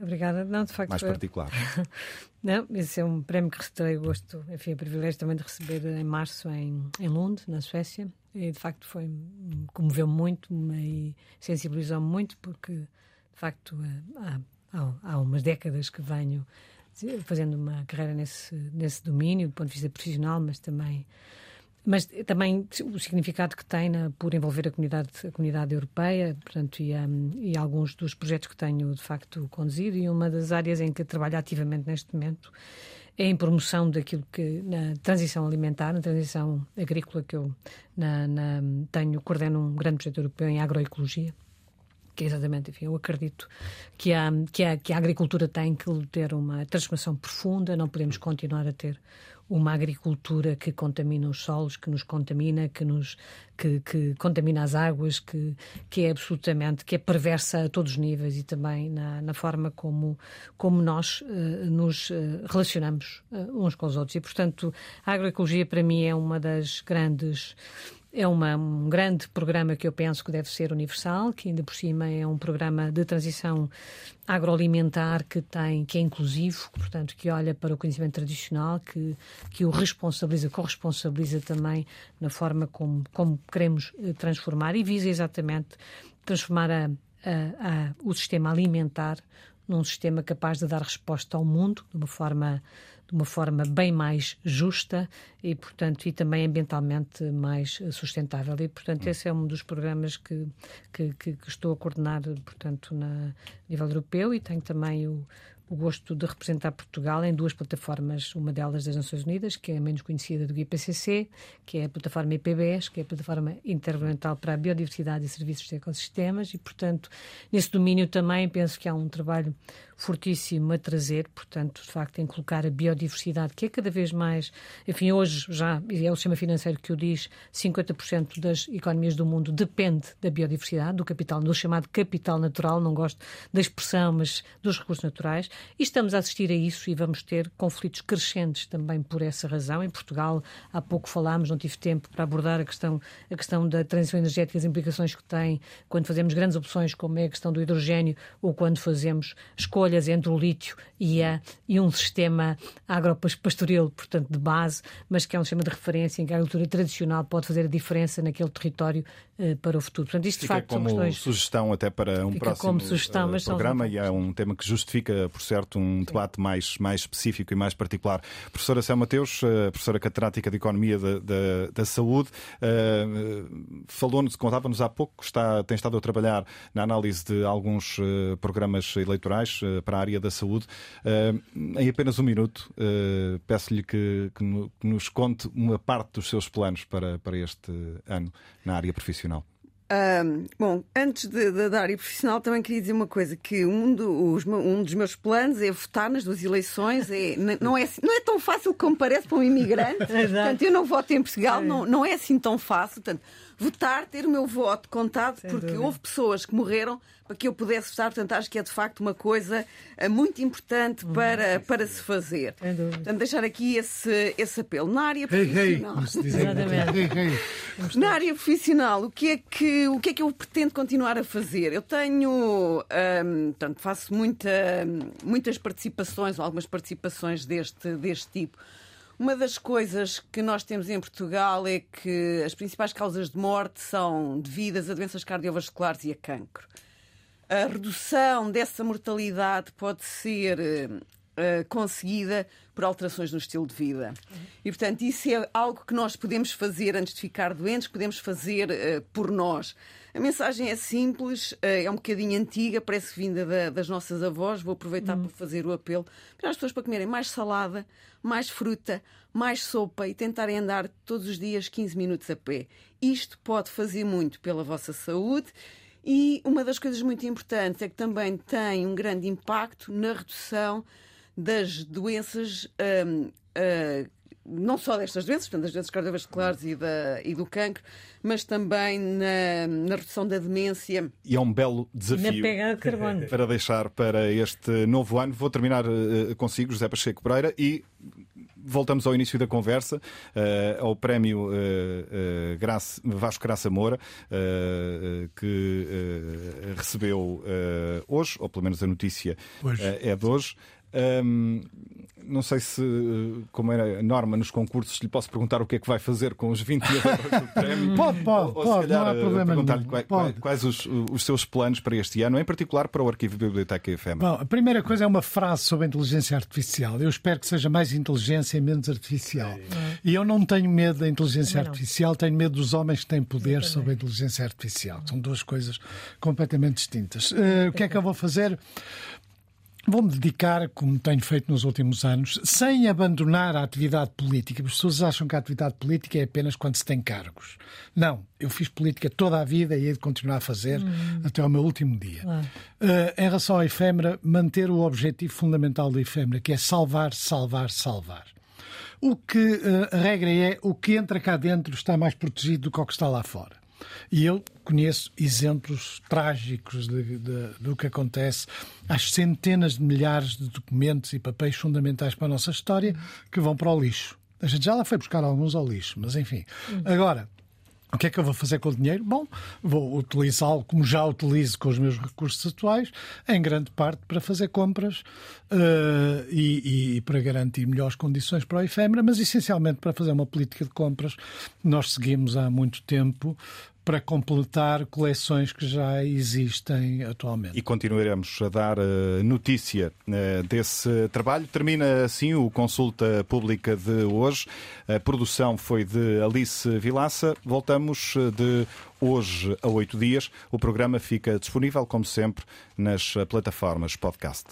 Obrigada. Não, de facto. Mais particular. Não, esse é um prémio que o gosto, enfim, o privilégio também de receber em março em, em Lund, na Suécia. E de facto foi comoveu-me muito e sensibilizou-me muito, porque de facto há, há, há umas décadas que venho fazendo uma carreira nesse, nesse domínio, do ponto de vista profissional, mas também mas também o significado que tem na, por envolver a comunidade, a comunidade europeia, portanto, e, um, e, alguns dos projetos que tenho de facto conduzido, e uma das áreas em que trabalho ativamente neste momento é em promoção daquilo que na transição alimentar, na transição agrícola que eu na, na, tenho, coordeno um grande projeto europeu em agroecologia que é exatamente, enfim, eu acredito que a, que, a, que a agricultura tem que ter uma transformação profunda, não podemos continuar a ter uma agricultura que contamina os solos, que nos contamina, que nos que, que, contamina as águas, que, que é absolutamente que é perversa a todos os níveis e também na, na forma como como nós uh, nos uh, relacionamos uh, uns com os outros. E portanto a agroecologia para mim é uma das grandes é uma, um grande programa que eu penso que deve ser universal, que ainda por cima é um programa de transição agroalimentar que tem que é inclusivo, portanto que olha para o conhecimento tradicional, que que o responsabiliza, corresponsabiliza também na forma como como queremos eh, transformar e visa exatamente transformar a, a, a, o sistema alimentar num sistema capaz de dar resposta ao mundo de uma forma de uma forma bem mais justa e, portanto, e também ambientalmente mais sustentável. E, portanto, esse é um dos programas que, que, que estou a coordenar, portanto, na nível europeu e tenho também o, o gosto de representar Portugal em duas plataformas, uma delas das Nações Unidas, que é a menos conhecida do IPCC, que é a plataforma IPBES, que é a plataforma intergovernamental para a biodiversidade e serviços de ecossistemas, e, portanto, nesse domínio também penso que há um trabalho fortíssimo a trazer, portanto, de facto, em colocar a biodiversidade, que é cada vez mais, enfim, hoje já, é o sistema financeiro que o diz, 50% das economias do mundo depende da biodiversidade, do capital, do chamado capital natural, não gosto da expressão, mas dos recursos naturais, e estamos a assistir a isso e vamos ter conflitos crescentes também por essa razão. Em Portugal, há pouco falámos, não tive tempo para abordar a questão, a questão da transição energética, as implicações que tem quando fazemos grandes opções, como é a questão do hidrogênio, ou quando fazemos escolhas escolhas entre o lítio e, a, e um sistema agropastoril, portanto, de base, mas que é um sistema de referência em que a agricultura tradicional pode fazer a diferença naquele território uh, para o futuro. Portanto, isto Fica de facto como questões... sugestão até para um próximo sugestão, uh, programa e é um tema que justifica, por certo, um Sim. debate mais, mais específico e mais particular. Professora Céu Mateus, uh, professora catedrática de Economia da, da, da Saúde, falou-nos, contava-nos há pouco, está, tem estado a trabalhar na análise de alguns programas eleitorais para a área da saúde. Uh, em apenas um minuto, uh, peço-lhe que, que, nos conte uma parte dos seus planos para, para este ano na área profissional. Um, bom, antes de, de, da área profissional, também queria dizer uma coisa: que um, do, os, um dos meus planos é votar nas duas eleições. É, não, é, não é tão fácil como parece para um imigrante. Portanto, eu não voto em Portugal, é. não, não é assim tão fácil. Portanto, votar, ter o meu voto contado, Sem porque dúvida. houve pessoas que morreram para que eu pudesse votar. Portanto, acho que é de facto uma coisa eh, muito importante hum, para, para se fazer. Portanto, deixar aqui esse, esse apelo. Na área profissional. Hey, hey, Na área profissional, o que, é que, o que é que eu pretendo continuar a fazer? Eu tenho, hum, portanto, faço muita, muitas participações, ou algumas participações deste, deste tipo uma das coisas que nós temos em Portugal é que as principais causas de morte são devidas a doenças cardiovasculares e a cancro. A redução dessa mortalidade pode ser uh, conseguida por alterações no estilo de vida. E, portanto, isso é algo que nós podemos fazer antes de ficar doentes, podemos fazer uh, por nós. A mensagem é simples, eh, é um bocadinho antiga, parece vinda da, das nossas avós. Vou aproveitar hum. para fazer o apelo para as pessoas para comerem mais salada, mais fruta, mais sopa e tentarem andar todos os dias 15 minutos a pé. Isto pode fazer muito pela vossa saúde. E uma das coisas muito importantes é que também tem um grande impacto na redução das doenças um, uh, não só destas doenças, portanto, das doenças cardiovasculares e, da, e do cancro, mas também na, na, redução da demência. E é um belo desafio de para deixar para este novo ano. Vou terminar uh, consigo, José Pacheco Pereira, e voltamos ao início da conversa, uh, ao prémio uh, uh, Graça, Vasco Graça Moura, que recebeu hoje, ou pelo menos a notícia é de hoje. Um, não sei se, como era a norma nos concursos, lhe posso perguntar o que é que vai fazer com os 20 euros do prémio. Pode, pode, ou, pode, calhar, não há problema nenhum. Quais, quais os, os, seus planos para este ano, em particular para o Arquivo Biblioteca FM? Bom, a primeira coisa é uma frase sobre a inteligência artificial. Eu espero que seja mais inteligência e menos artificial. É. E eu não tenho medo da inteligência artificial, tenho medo dos homens que têm poder sobre a inteligência artificial. São duas coisas completamente distintas. Uh, o que é que eu vou fazer? Vou-me dedicar, como tenho feito nos últimos anos, sem abandonar a atividade política. As pessoas acham que a atividade política é apenas quando se tem cargos. Não, eu fiz política toda a vida e hei de continuar a fazer hum. até ao meu último dia. Uh, em relação à efêmera, manter o objetivo fundamental da efêmera, que é salvar, salvar, salvar. O que uh, a regra é, o que entra cá dentro está mais protegido do que o que está lá fora. E eu conheço exemplos trágicos de, de, do que acontece às centenas de milhares de documentos e papéis fundamentais para a nossa história que vão para o lixo. A gente já lá foi buscar alguns ao lixo, mas enfim. Agora, o que é que eu vou fazer com o dinheiro? Bom, vou utilizá-lo como já utilizo com os meus recursos atuais, em grande parte para fazer compras uh, e, e, para garantir melhores condições para o efêmera, mas essencialmente para fazer uma política de compras. Nós seguimos há muito tempo para completar coleções que já existem atualmente. E continuaremos a dar uh, notícia uh, desse trabalho. Termina assim o Consulta Pública de hoje. A produção foi de Alice Vilaça. Voltamos eh, de hoje a oito dias. O programa fica disponível, como sempre, nas plataformas podcast.